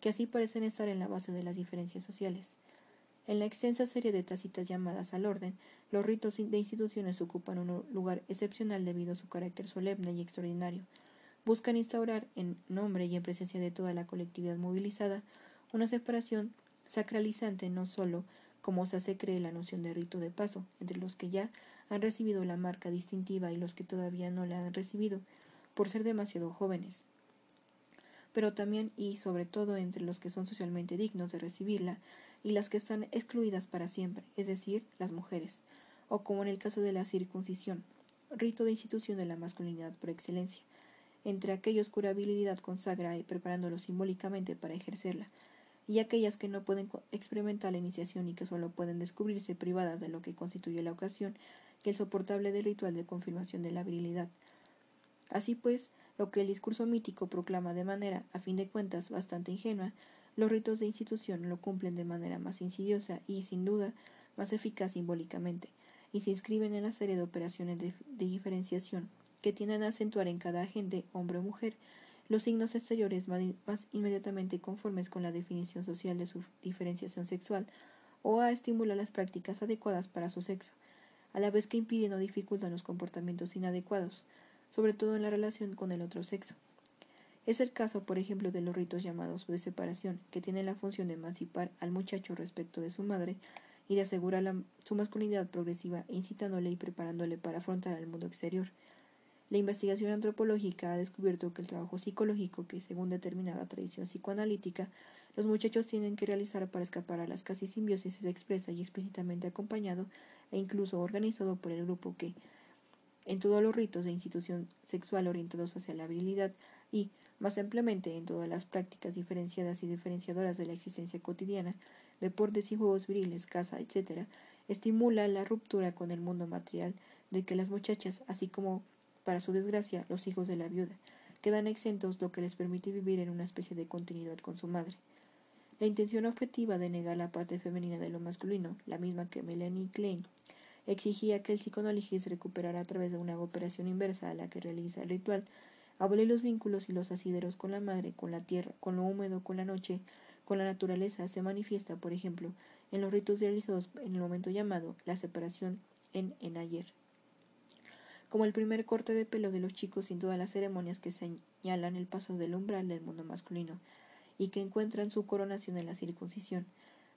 A: que así parecen estar en la base de las diferencias sociales. En la extensa serie de tácitas llamadas al orden, los ritos de instituciones ocupan un lugar excepcional debido a su carácter solemne y extraordinario. Buscan instaurar, en nombre y en presencia de toda la colectividad movilizada, una separación sacralizante no sólo, como se hace creer la noción de rito de paso, entre los que ya han recibido la marca distintiva y los que todavía no la han recibido, por ser demasiado jóvenes, pero también y sobre todo entre los que son socialmente dignos de recibirla y las que están excluidas para siempre, es decir, las mujeres, o como en el caso de la circuncisión, rito de institución de la masculinidad por excelencia, entre aquellos cuya habilidad consagra y preparándolo simbólicamente para ejercerla, y aquellas que no pueden experimentar la iniciación y que solo pueden descubrirse privadas de lo que constituye la ocasión que el soportable del ritual de confirmación de la virilidad, Así pues, lo que el discurso mítico proclama de manera, a fin de cuentas, bastante ingenua, los ritos de institución lo cumplen de manera más insidiosa y, sin duda, más eficaz simbólicamente, y se inscriben en la serie de operaciones de, diferenciación que tienden a acentuar en cada agente, hombre o mujer, los signos exteriores más, inmediatamente conformes con la definición social de su diferenciación sexual, o a estimular las prácticas adecuadas para su sexo, a la vez que impiden o dificultan los comportamientos inadecuados, sobre todo en la relación con el otro sexo. Es el caso, por ejemplo, de los ritos llamados de separación, que tienen la función de emancipar al muchacho respecto de su madre y de asegurar su masculinidad progresiva, incitándole y preparándole para afrontar el mundo exterior. La investigación antropológica ha descubierto que el trabajo psicológico que, según determinada tradición psicoanalítica, los muchachos tienen que realizar para escapar a las casi simbiosis es expresa y explícitamente acompañado e incluso organizado por el grupo que, en todos los ritos de institución sexual orientados hacia la habilidad y, más ampliamente, en todas las prácticas diferenciadas y diferenciadoras de la existencia cotidiana, deportes y juegos viriles, caza, etc., estimula la ruptura con el mundo material de que las muchachas, así como, para su desgracia, los hijos de la viuda, quedan exentos, lo que les permite vivir en una especie de continuidad con su madre. La intención objetiva de negar la parte femenina de lo masculino, la misma que Melanie Klein exigía que el psicoanálisis recuperara a través de una operación inversa a la que realiza el ritual, abole los vínculos y los asideros con la madre, con la tierra, con lo húmedo, con la noche, con la naturaleza, se manifiesta, por ejemplo, en los ritos realizados en el momento llamado la separación en Enayer. Como el primer corte de pelo de los chicos sin todas las ceremonias que señalan el paso del umbral del mundo masculino y que encuentran su coronación en la circuncisión,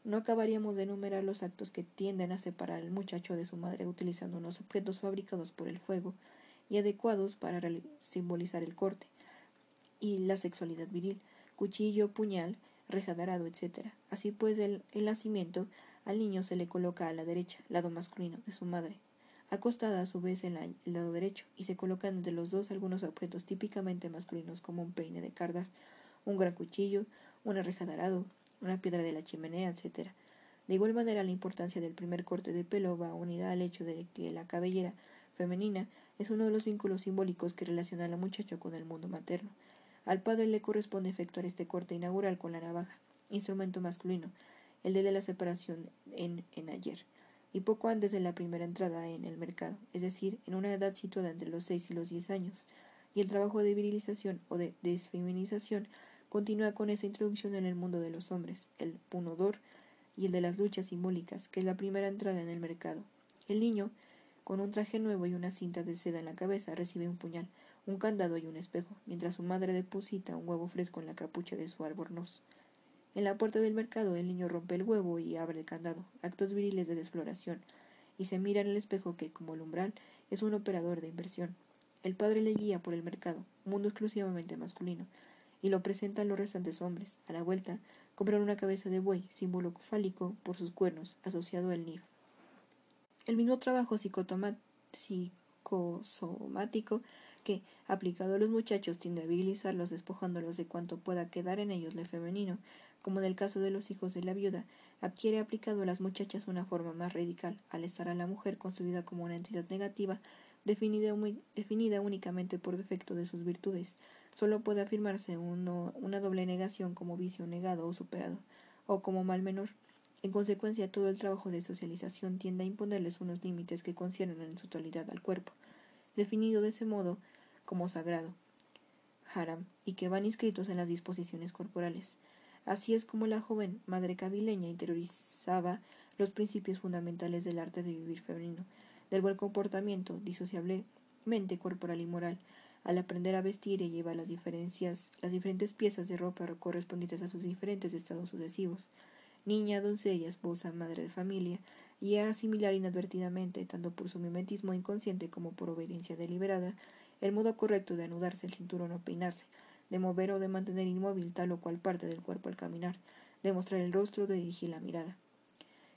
A: No acabaríamos de enumerar los actos que tienden a separar al muchacho de su madre utilizando unos objetos fabricados por el fuego y adecuados para simbolizar el corte y la sexualidad viril, cuchillo, puñal, reja etc. Así pues, el, el nacimiento al niño se le coloca a la derecha, lado masculino, de su madre, acostada a su vez en el lado derecho, y se colocan entre los dos algunos objetos típicamente masculinos como un peine de cardar, un gran cuchillo, una reja de arado, una piedra de la chimenea, etc. De igual manera, la importancia del primer corte de pelo va unida al hecho de que la cabellera femenina es uno de los vínculos simbólicos que relaciona a la muchacha con el mundo materno. Al padre le corresponde efectuar este corte inaugural con la navaja, instrumento masculino, el de la separación en, en ayer, y poco antes de la primera entrada en el mercado, es decir, en una edad situada entre los seis y los diez años, y el trabajo de virilización o de desfeminización continúa con esa introducción en el mundo de los hombres, el punodor y el de las luchas simbólicas, que es la primera entrada en el mercado. El niño, con un traje nuevo y una cinta de seda en la cabeza, recibe un puñal, un candado y un espejo, mientras su madre deposita un huevo fresco en la capucha de su albornoz. En la puerta del mercado el niño rompe el huevo y abre el candado, actos viriles de exploración, y se mira en el espejo que, como el umbral, es un operador de inversión. El padre le guía por el mercado, mundo exclusivamente masculino, y lo presenta a los restantes hombres. A la vuelta, compran una cabeza de buey, símbolo fálico por sus cuernos, asociado al NIF. El mismo trabajo psicosomático que, aplicado a los muchachos, tiende a virilizarlos despojándolos de cuanto pueda quedar en ellos de femenino, como en el caso de los hijos de la viuda, adquiere aplicado a las muchachas una forma más radical, al estar a la mujer concebida como una entidad negativa, definida, definida únicamente por defecto de sus virtudes, Solo puede afirmarse una doble negación como vicio negado o superado, o como mal menor. En consecuencia, todo el trabajo de socialización tiende a imponerles unos límites que conciernen en su totalidad al cuerpo, definido de ese modo como sagrado, haram, y que van inscritos en las disposiciones corporales. Así es como la joven madre cabileña interiorizaba los principios fundamentales del arte de vivir femenino, del buen comportamiento, disociablemente corporal y moral, al aprender a vestir y llevar las diferencias, las diferentes piezas de ropa correspondientes a sus diferentes estados sucesivos, niña, doncella, esposa, madre de familia, y a asimilar inadvertidamente, tanto por su mimetismo inconsciente como por obediencia deliberada, el modo correcto de anudarse el cinturón o peinarse, de mover o de mantener inmóvil tal o cual parte del cuerpo al caminar, de mostrar el rostro, de dirigir la mirada.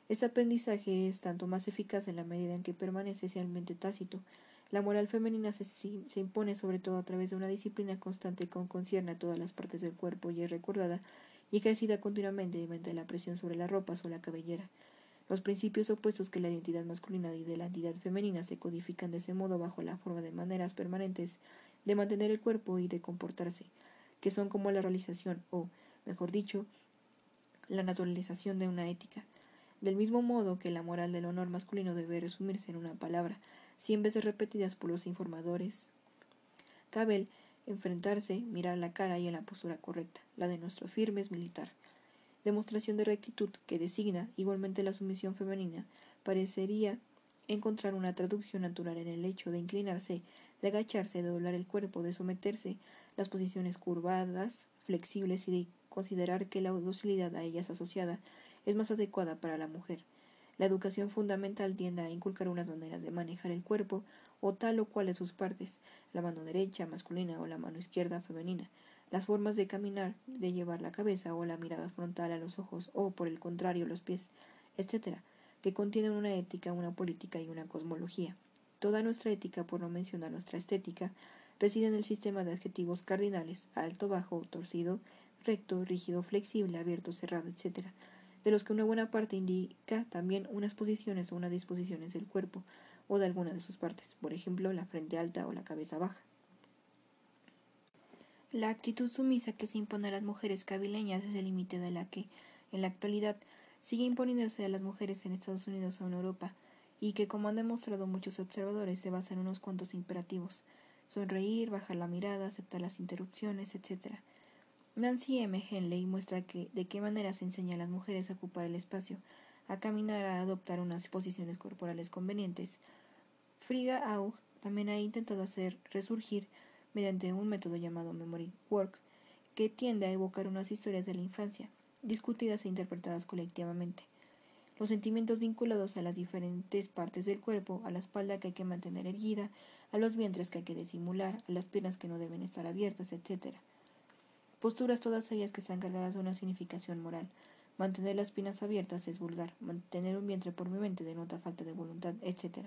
A: Este aprendizaje es tanto más eficaz en la medida en que permanece esencialmente tácito, la moral femenina se, se, impone sobre todo a través de una disciplina constante que concierne a todas las partes del cuerpo y es recordada y ejercida continuamente mediante la presión sobre las ropas o la cabellera. Los principios opuestos que la identidad masculina y de la identidad femenina se codifican de ese modo bajo la forma de maneras permanentes de mantener el cuerpo y de comportarse, que son como la realización o, mejor dicho, la naturalización de una ética. Del mismo modo que la moral del honor masculino debe resumirse en una palabra, cien veces repetidas por los informadores. Cabe enfrentarse, mirar la cara y en la postura correcta, la de nuestro firmes militar. Demostración de rectitud que designa igualmente la sumisión femenina, parecería encontrar una traducción natural en el hecho de inclinarse, de agacharse, de doblar el cuerpo, de someterse, las posiciones curvadas, flexibles y de considerar que la docilidad a ellas asociada es más adecuada para la mujer. La educación fundamental tiende a inculcar unas maneras de manejar el cuerpo o tal o cual de sus partes, la mano derecha masculina o la mano izquierda femenina, las formas de caminar, de llevar la cabeza o la mirada frontal a los ojos o, por el contrario, los pies, etc., que contienen una ética, una política y una cosmología. Toda nuestra ética, por no mencionar nuestra estética, reside en el sistema de adjetivos cardinales alto, bajo, torcido, recto, rígido, flexible, abierto, cerrado, etc., de los que una buena parte indica también unas posiciones o unas disposiciones del cuerpo o de alguna de sus partes, por ejemplo, la frente alta o la cabeza baja. La actitud sumisa que se impone a las mujeres cabileñas es el límite de la que, en la actualidad, sigue imponiéndose a las mujeres en Estados Unidos o en Europa, y que, como han demostrado muchos observadores, se basa en unos cuantos imperativos sonreír, bajar la mirada, aceptar las interrupciones, etc. Nancy M. Henley muestra que, de qué manera se enseña a las mujeres a ocupar el espacio, a caminar, a adoptar unas posiciones corporales convenientes. Frigga Aug también ha intentado hacer resurgir, mediante un método llamado memory work, que tiende a evocar unas historias de la infancia, discutidas e interpretadas colectivamente. Los sentimientos vinculados a las diferentes partes del cuerpo, a la espalda que hay que mantener erguida, a los vientres que hay que disimular, a las piernas que no deben estar abiertas, etc. Posturas todas ellas que están cargadas de una significación moral. Mantener las piernas abiertas es vulgar, mantener un vientre por mi mente denota falta de voluntad, etc.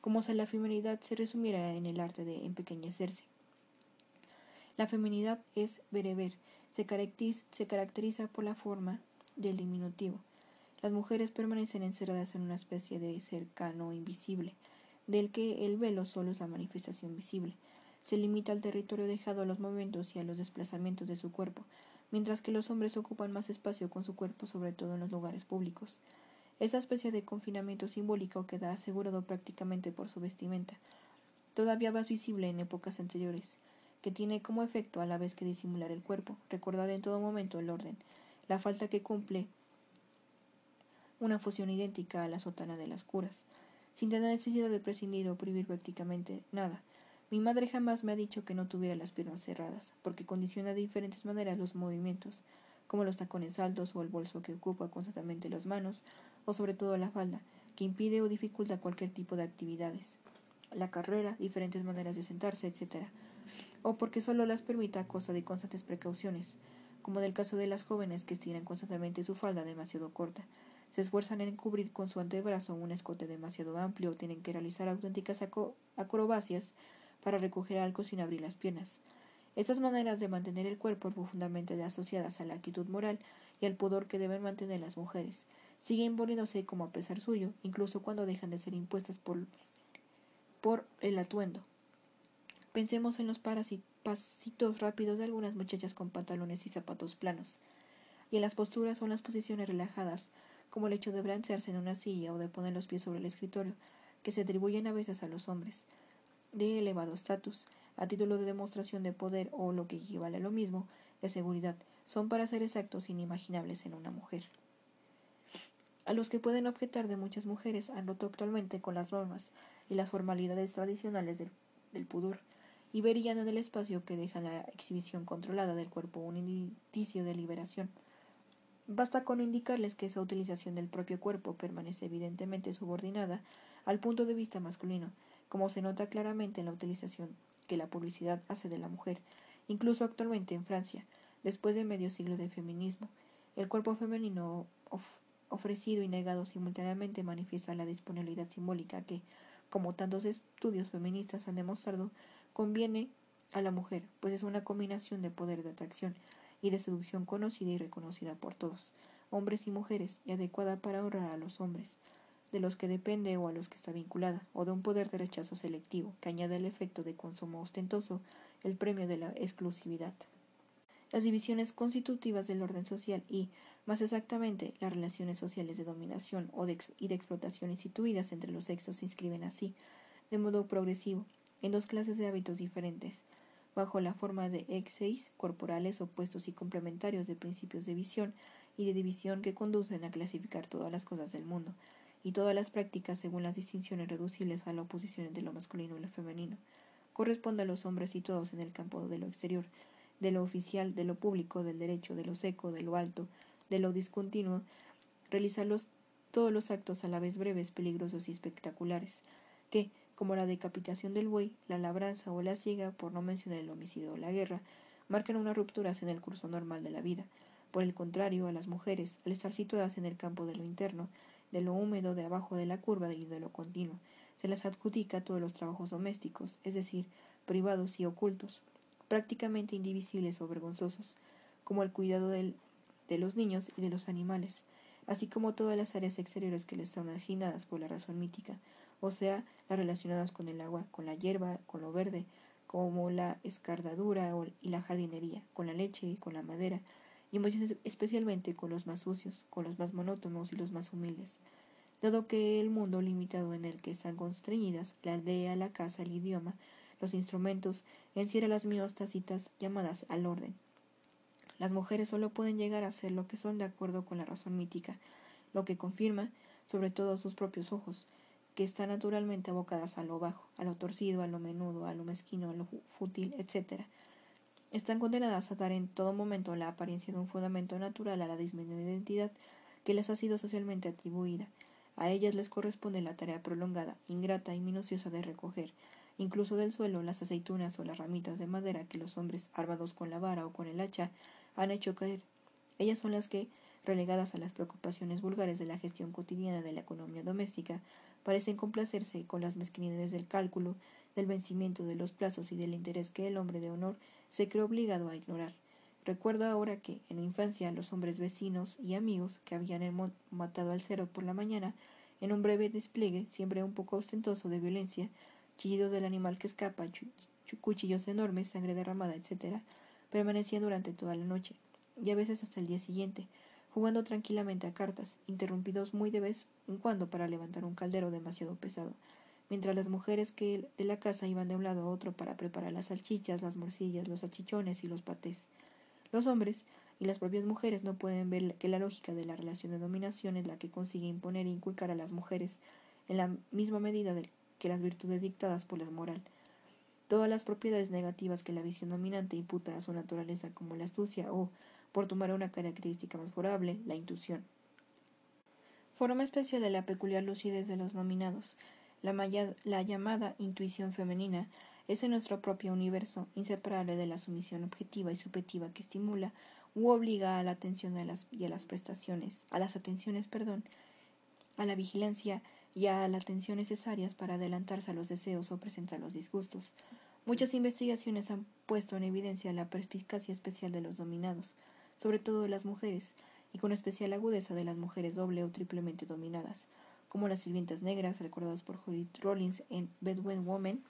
A: Como si la feminidad se resumiera en el arte de empequeñecerse. La feminidad es bereber, se se caracteriza por la forma del diminutivo. Las mujeres permanecen encerradas en una especie de cercano invisible, del que el velo solo es la manifestación visible. Se limita al territorio dejado a los movimientos y a los desplazamientos de su cuerpo, mientras que los hombres ocupan más espacio con su cuerpo, sobre todo en los lugares públicos. Esa especie de confinamiento simbólico queda asegurado prácticamente por su vestimenta, todavía más visible en épocas anteriores, que tiene como efecto a la vez que disimular el cuerpo, recordar en todo momento el orden, la falta que cumple una fusión idéntica a la sotana de las curas, sin tener necesidad de prescindir o prohibir prácticamente nada. Mi madre jamás me ha dicho que no tuviera las piernas cerradas, porque condiciona de diferentes maneras los movimientos, como los tacones altos o el bolso que ocupa constantemente las manos, o sobre todo la falda, que impide o dificulta cualquier tipo de actividades. La carrera, diferentes maneras de sentarse, etc. O porque solo las permita a costa de constantes precauciones, como del caso de las jóvenes que estiran constantemente su falda demasiado corta, se esfuerzan en cubrir con su antebrazo un escote demasiado amplio o tienen que realizar auténticas acrobacias para recoger algo sin abrir las piernas. Estas maneras de mantener el cuerpo profundamente asociadas a la actitud moral y al pudor que deben mantener las mujeres siguen imponiéndose como a pesar suyo, incluso cuando dejan de ser impuestas por, el atuendo. Pensemos en los pasitos rápidos de algunas muchachas con pantalones y zapatos planos, y en las posturas o en las posiciones relajadas, como el hecho de blancearse en una silla o de poner los pies sobre el escritorio, que se atribuyen a veces a los hombres, de elevado estatus, a título de demostración de poder o lo que equivale a lo mismo, de seguridad, son para ser exactos inimaginables en una mujer. A los que pueden objetar de muchas mujeres han roto actualmente con las normas y las formalidades tradicionales del, del pudor, y verían en el espacio que deja la exhibición controlada del cuerpo un indicio de liberación Basta con indicarles que esa utilización del propio cuerpo permanece evidentemente subordinada al punto de vista masculino, como se nota claramente en la utilización que la publicidad hace de la mujer, incluso actualmente en Francia, después de medio siglo de feminismo. El cuerpo femenino ofrecido y negado simultáneamente manifiesta la disponibilidad simbólica que, como tantos estudios feministas han demostrado, conviene a la mujer, pues es una combinación de poder de atracción, y de seducción conocida y reconocida por todos, hombres y mujeres, y adecuada para honrar a los hombres, de los que depende o a los que está vinculada, o de un poder de rechazo selectivo, que añade el efecto de consumo ostentoso, el premio de la exclusividad. Las divisiones constitutivas del orden social y, más exactamente, las relaciones sociales de dominación o de y de explotación instituidas entre los sexos se inscriben así, de modo progresivo, en dos clases de hábitos diferentes, bajo la forma de exeis corporales opuestos y complementarios de principios de visión y de división que conducen a clasificar todas las cosas del mundo y todas las prácticas según las distinciones reducibles a la oposición entre lo masculino y lo femenino. Corresponde a los hombres situados en el campo de lo exterior, de lo oficial, de lo público, del derecho, de lo seco, de lo alto, de lo discontinuo, realizar todos los actos a la vez breves, peligrosos y espectaculares, que, como la decapitación del buey, la labranza o la siega, por no mencionar el homicidio o la guerra, marcan unas rupturas en el curso normal de la vida. Por el contrario, a las mujeres, al estar situadas en el campo de lo interno, de lo húmedo de abajo de la curva y de lo continuo, se les adjudica todos los trabajos domésticos, es decir, privados y ocultos, prácticamente indivisibles o vergonzosos, como el cuidado de los niños y de los animales, así como todas las áreas exteriores que les son asignadas por la razón mítica, o sea, las relacionadas con el agua, con la hierba, con lo verde, como la escardadura y la jardinería, con la leche y con la madera, y muy especialmente con los más sucios, con los más monótonos y los más humildes. Dado que el mundo limitado en el que están constreñidas, la aldea, la casa, el idioma, los instrumentos, encierra las mismas tacitas llamadas al orden. Las mujeres solo pueden llegar a ser lo que son de acuerdo con la razón mítica, lo que confirma, sobre todo sus propios ojos, que están naturalmente abocadas a lo bajo, a lo torcido, a lo menudo, a lo mezquino, a lo fútil, etc. están condenadas a dar en todo momento la apariencia de un fundamento natural a la disminuida identidad que les ha sido socialmente atribuida. A ellas les corresponde la tarea prolongada, ingrata y minuciosa de recoger, incluso del suelo, las aceitunas o las ramitas de madera que los hombres, armados con la vara o con el hacha, han hecho caer. Ellas son las que, relegadas a las preocupaciones vulgares de la gestión cotidiana de la economía doméstica, parecen complacerse con las mezquinidades del cálculo, del vencimiento de los plazos y del interés que el hombre de honor se cree obligado a ignorar. Recuerdo ahora que, en mi infancia, los hombres vecinos y amigos que habían matado al cerdo por la mañana, en un breve despliegue, siempre un poco ostentoso de violencia, chillidos del animal que escapa, cuchillos enormes, sangre derramada, etc., permanecían durante toda la noche, y a veces hasta el día siguiente, jugando tranquilamente a cartas, interrumpidos muy de vez en cuando para levantar un caldero demasiado pesado, mientras las mujeres que de la casa iban de un lado a otro para preparar las salchichas, las morcillas, los achichones y los patés. Los hombres y las propias mujeres no pueden ver que la lógica de la relación de dominación es la que consigue imponer e inculcar a las mujeres en la misma medida que las virtudes dictadas por la moral. Todas las propiedades negativas que la visión dominante imputa a su naturaleza como la astucia o, por tomar una característica más favorable, la intuición. Forma especial de la peculiar lucidez de los nominados, la, llamada intuición femenina es en nuestro propio universo, inseparable de la sumisión objetiva y subjetiva que estimula u obliga a la atención y a las prestaciones, a las atenciones, perdón, a la vigilancia y a la atención necesarias para adelantarse a los deseos o presentar los disgustos. Muchas investigaciones han puesto en evidencia la perspicacia especial de los dominados, sobre todo de las mujeres, y con especial agudeza de las mujeres doble o triplemente dominadas, como las sirvientas negras, recordadas por Judith Rollins en Bedouin Woman,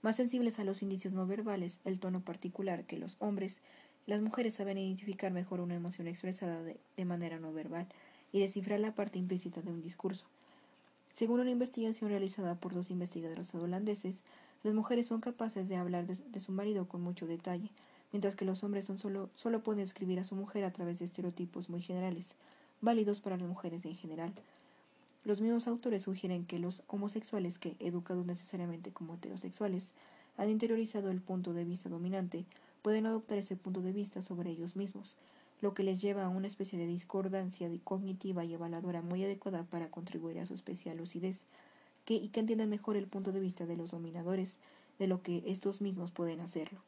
A: más sensibles a los indicios no verbales, el tono particular que los hombres, las mujeres saben identificar mejor una emoción expresada de, manera no verbal y descifrar la parte implícita de un discurso. Según una investigación realizada por dos investigadores holandeses, las mujeres son capaces de hablar de, de, su marido con mucho detalle, mientras que los hombres son solo, solo pueden escribir a su mujer a través de estereotipos muy generales, válidos para las mujeres en general. Los mismos autores sugieren que los homosexuales que, educados necesariamente como heterosexuales, han interiorizado el punto de vista dominante, pueden adoptar ese punto de vista sobre ellos mismos, lo que les lleva a una especie de discordancia cognitiva y evaluadora muy adecuada para contribuir a su especial lucidez, que, y que entiendan mejor el punto de vista de los dominadores de lo que estos mismos pueden hacerlo.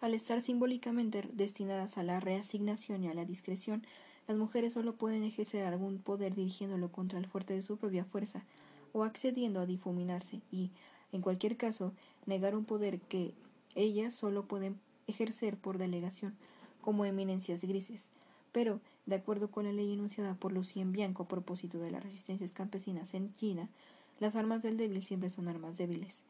A: Al estar simbólicamente destinadas a la reasignación y a la discreción, las mujeres solo pueden ejercer algún poder dirigiéndolo contra el fuerte de su propia fuerza, o accediendo a difuminarse, y, en cualquier caso, negar un poder que ellas solo pueden ejercer por delegación, como eminencias grises. Pero, de acuerdo con la ley enunciada por Lucien Bianco a propósito de las resistencias campesinas en China, las armas del débil siempre son armas débiles.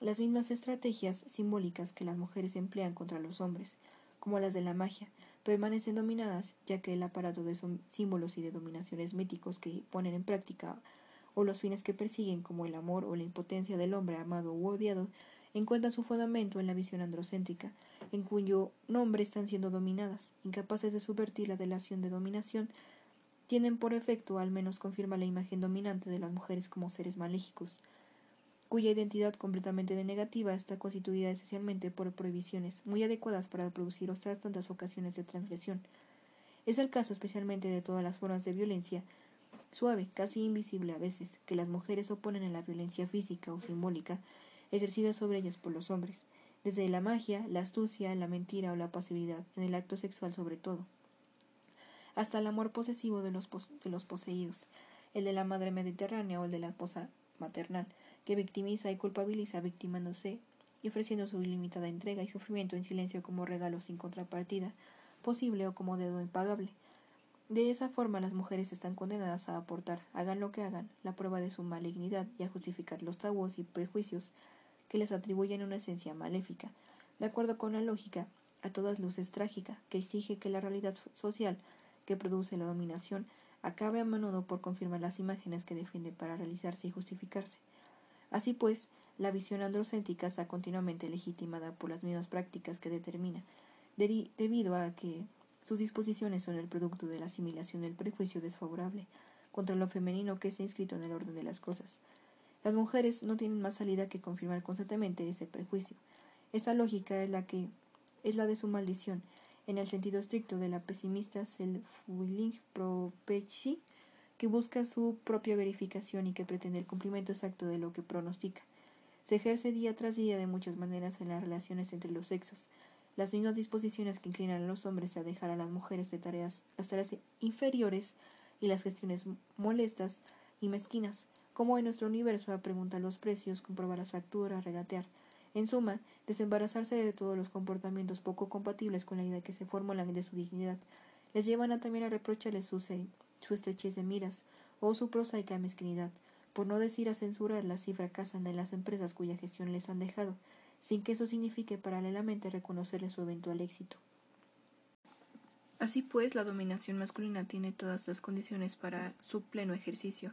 A: Las mismas estrategias simbólicas que las mujeres emplean contra los hombres, como las de la magia, permanecen dominadas, ya que el aparato de símbolos y de dominaciones míticos que ponen en práctica o los fines que persiguen, como el amor o la impotencia del hombre amado u odiado, encuentran su fundamento en la visión androcéntrica, en cuyo nombre están siendo dominadas, incapaces de subvertir la delación de dominación, tienen por efecto al menos confirmar la imagen dominante de las mujeres como seres maléficos, cuya identidad completamente negativa está constituida esencialmente por prohibiciones muy adecuadas para producir otras tantas ocasiones de transgresión. Es el caso especialmente de todas las formas de violencia, suave, casi invisible a veces, que las mujeres oponen a la violencia física o simbólica ejercida sobre ellas por los hombres, desde la magia, la astucia, la mentira o la pasividad, en el acto sexual sobre todo, hasta el amor posesivo de los, de los poseídos, el de la madre mediterránea o el de la esposa maternal, que victimiza y culpabiliza victimándose y ofreciendo su ilimitada entrega y sufrimiento en silencio como regalo sin contrapartida posible o como dedo impagable. De esa forma las mujeres están condenadas a aportar, hagan lo que hagan, la prueba de su malignidad y a justificar los tabúes y prejuicios que les atribuyen una esencia maléfica, de acuerdo con la lógica, a todas luces trágica, que exige que la realidad social que produce la dominación acabe a menudo por confirmar las imágenes que defiende para realizarse y justificarse. Así pues, la visión androcéntrica está continuamente legitimada por las mismas prácticas que determina, debido a que sus disposiciones son el producto de la asimilación del prejuicio desfavorable contra lo femenino que está inscrito en el orden de las cosas. Las mujeres no tienen más salida que confirmar constantemente ese prejuicio. Esta lógica es la que es la de su maldición, en el sentido estricto de la pesimista self-willing prophecy, que busca su propia verificación y que pretende el cumplimiento exacto de lo que pronostica. Se ejerce día tras día de muchas maneras en las relaciones entre los sexos. Las mismas disposiciones que inclinan a los hombres a dejar a las mujeres de tareas, las tareas inferiores y las gestiones molestas y mezquinas, como en nuestro universo a preguntar los precios, comprobar las facturas, regatear. En suma, desembarazarse de todos los comportamientos poco compatibles con la idea que se formulan de su dignidad, les llevan a también a reprocharles su, su estrechez de miras o su prosaica mezquinidad, por no decir a censurarlas si fracasan en las empresas cuya gestión les han dejado, sin que eso signifique paralelamente reconocerles su eventual éxito. Así pues, la dominación masculina tiene todas las condiciones para su pleno ejercicio.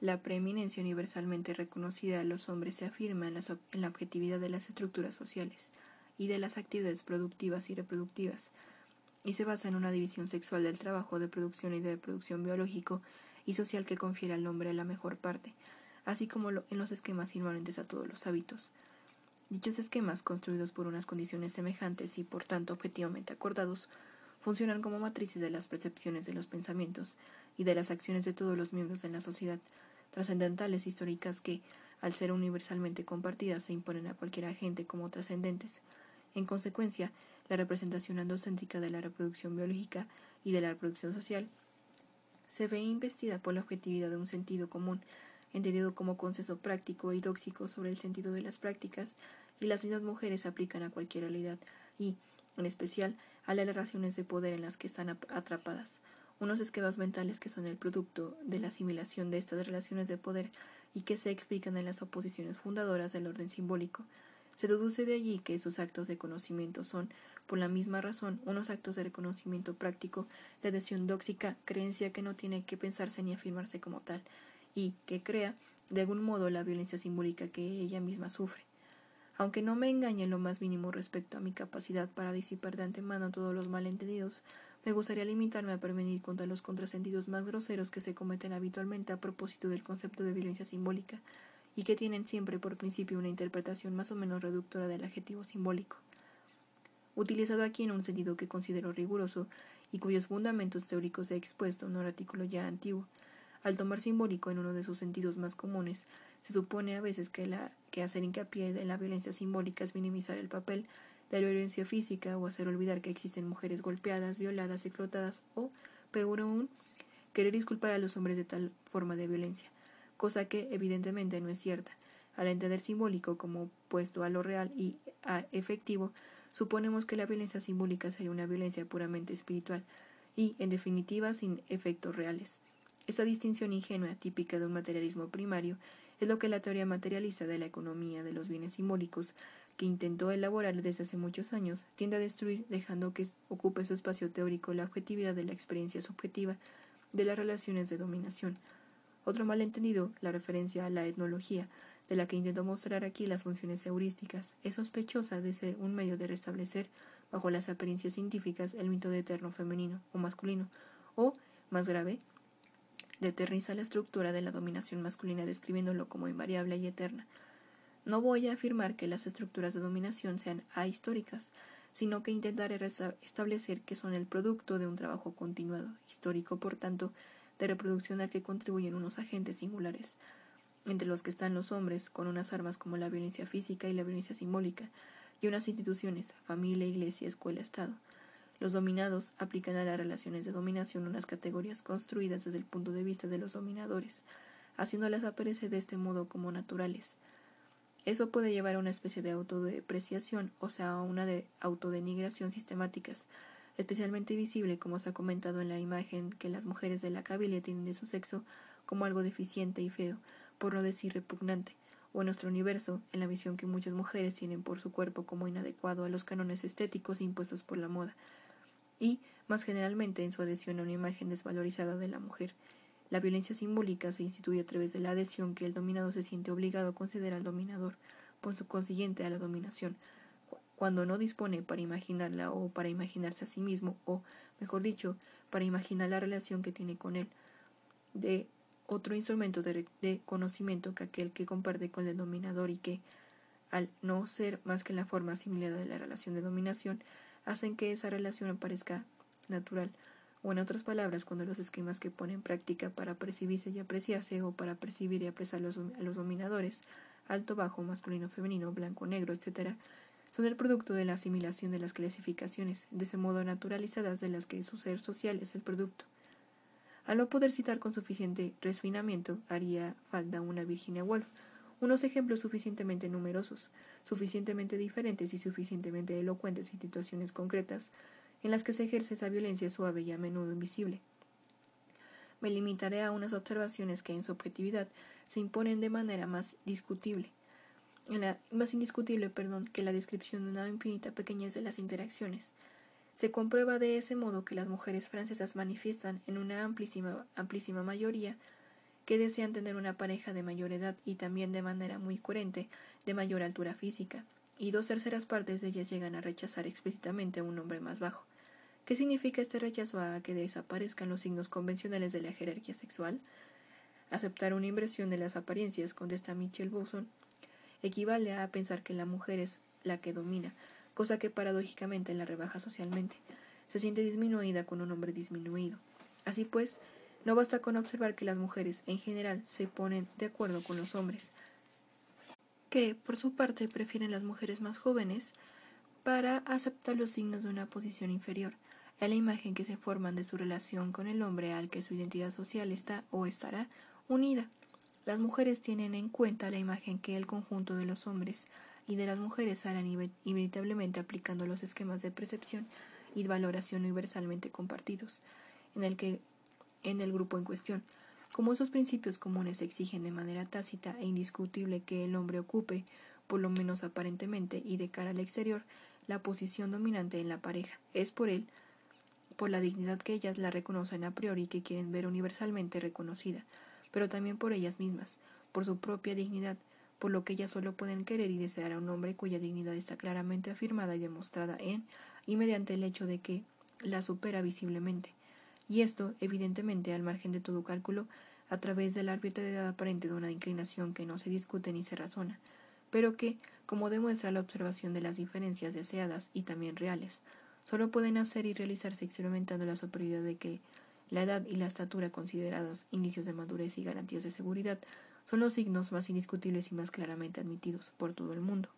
A: La preeminencia universalmente reconocida de los hombres se afirma en la objetividad de las estructuras sociales y de las actividades productivas y reproductivas, y se basa en una división sexual del trabajo de producción y de producción biológico y social que confiere al hombre la mejor parte, así como en los esquemas inmanentes a todos los hábitos. Dichos esquemas, construidos por unas condiciones semejantes y por tanto objetivamente acordados, funcionan como matrices de las percepciones de los pensamientos y de las acciones de todos los miembros de la sociedad, trascendentales históricas que, al ser universalmente compartidas, se imponen a cualquier agente como trascendentes. En consecuencia, la representación andocéntrica de la reproducción biológica y de la reproducción social se ve investida por la objetividad de un sentido común, entendido como consenso práctico y tóxico sobre el sentido de las prácticas, y las mismas mujeres aplican a cualquier realidad y, en especial, a las relaciones de poder en las que están atrapadas, unos esquemas mentales que son el producto de la asimilación de estas relaciones de poder y que se explican en las oposiciones fundadoras del orden simbólico. Se deduce de allí que esos actos de conocimiento son, por la misma razón, unos actos de reconocimiento práctico, de adhesión dóxica, creencia que no tiene que pensarse ni afirmarse como tal, y que crea, de algún modo, la violencia simbólica que ella misma sufre. Aunque no me engañe en lo más mínimo respecto a mi capacidad para disipar de antemano todos los malentendidos, me gustaría limitarme a prevenir contra los contrasentidos más groseros que se cometen habitualmente a propósito del concepto de violencia simbólica, y que tienen siempre por principio una interpretación más o menos reductora del adjetivo simbólico. Utilizado aquí en un sentido que considero riguroso y cuyos fundamentos teóricos he expuesto en un artículo ya antiguo, al tomar simbólico en uno de sus sentidos más comunes, se supone a veces que, la, que hacer hincapié en la violencia simbólica es minimizar el papel de la violencia física o hacer olvidar que existen mujeres golpeadas, violadas, explotadas o, peor aún, querer disculpar a los hombres de tal forma de violencia cosa que evidentemente no es cierta. Al entender simbólico como opuesto a lo real y a efectivo, suponemos que la violencia simbólica sería una violencia puramente espiritual y, en definitiva, sin efectos reales. Esta distinción ingenua, típica de un materialismo primario, es lo que la teoría materialista de la economía de los bienes simbólicos, que intentó elaborar desde hace muchos años, tiende a destruir, dejando que ocupe su espacio teórico la objetividad de la experiencia subjetiva de las relaciones de dominación, otro malentendido, la referencia a la etnología, de la que intento mostrar aquí las funciones heurísticas, es sospechosa de ser un medio de restablecer, bajo las apariencias científicas, el mito de eterno femenino o masculino, o, más grave, deterniza la estructura de la dominación masculina describiéndolo como invariable y eterna. No voy a afirmar que las estructuras de dominación sean ahistóricas, sino que intentaré establecer que son el producto de un trabajo continuado, histórico, por tanto, de reproducción al que contribuyen unos agentes singulares, entre los que están los hombres, con unas armas como la violencia física y la violencia simbólica, y unas instituciones, familia, iglesia, escuela, Estado. Los dominados aplican a las relaciones de dominación unas categorías construidas desde el punto de vista de los dominadores, haciéndolas aparecer de este modo como naturales. Eso puede llevar a una especie de autodepreciación, o sea, a una de autodenigración sistemáticas, especialmente visible, como se ha comentado en la imagen que las mujeres de la cabilia tienen de su sexo como algo deficiente y feo, por no decir repugnante, o en nuestro universo, en la visión que muchas mujeres tienen por su cuerpo como inadecuado a los cánones estéticos impuestos por la moda, y, más generalmente, en su adhesión a una imagen desvalorizada de la mujer. La violencia simbólica se instituye a través de la adhesión que el dominado se siente obligado a considerar al dominador, por su consiguiente a la dominación, cuando no dispone para imaginarla o para imaginarse a sí mismo, o, mejor dicho, para imaginar la relación que tiene con él, de otro instrumento de, conocimiento que aquel que comparte con el dominador y que, al no ser más que la forma asimilada de la relación de dominación, hacen que esa relación parezca natural, o en otras palabras, cuando los esquemas que pone en práctica para percibirse y apreciarse o para percibir y apreciar a los dominadores, alto, bajo, masculino, femenino, blanco, negro, etc., son el producto de la asimilación de las clasificaciones, de ese modo naturalizadas de las que su ser social es el producto. Al no poder citar con suficiente refinamiento, haría falta una Virginia Woolf, unos ejemplos suficientemente numerosos, suficientemente diferentes y suficientemente elocuentes en situaciones concretas en las que se ejerce esa violencia suave y a menudo invisible. Me limitaré a unas observaciones que en su objetividad se imponen de manera más discutible, más indiscutible, perdón, que la descripción de una infinita pequeñez de las interacciones. Se comprueba de ese modo que las mujeres francesas manifiestan en una amplísima, amplísima mayoría que desean tener una pareja de mayor edad y también de manera muy coherente de mayor altura física, y dos terceras partes de ellas llegan a rechazar explícitamente a un hombre más bajo. ¿Qué significa este rechazo a que desaparezcan los signos convencionales de la jerarquía sexual? Aceptar una inversión de las apariencias, contesta Michel Boson, equivale a pensar que la mujer es la que domina, cosa que paradójicamente la rebaja socialmente. Se siente disminuida con un hombre disminuido. Así pues, no basta con observar que las mujeres, en general, se ponen de acuerdo con los hombres, que, por su parte, prefieren las mujeres más jóvenes para aceptar los signos de una posición inferior, a la imagen que se forman de su relación con el hombre al que su identidad social está o estará unida. Las mujeres tienen en cuenta la imagen que el conjunto de los hombres y de las mujeres harán inevitablemente aplicando los esquemas de percepción y valoración universalmente compartidos en el que en el grupo en cuestión. Como esos principios comunes exigen de manera tácita e indiscutible que el hombre ocupe, por lo menos aparentemente y de cara al exterior, la posición dominante en la pareja, es por él, por la dignidad que ellas la reconocen a priori y que quieren ver universalmente reconocida, pero también por ellas mismas, por su propia dignidad, por lo que ellas solo pueden querer y desear a un hombre cuya dignidad está claramente afirmada y demostrada en y mediante el hecho de que la supera visiblemente. Y esto, evidentemente, al margen de todo cálculo, a través de la arbitrariedad aparente de una inclinación que no se discute ni se razona, pero que, como demuestra la observación de las diferencias deseadas y también reales, solo pueden hacer y realizarse experimentando la superioridad de que la edad y la estatura consideradas indicios de madurez y garantías de seguridad son los signos más indiscutibles y más claramente admitidos por todo el mundo.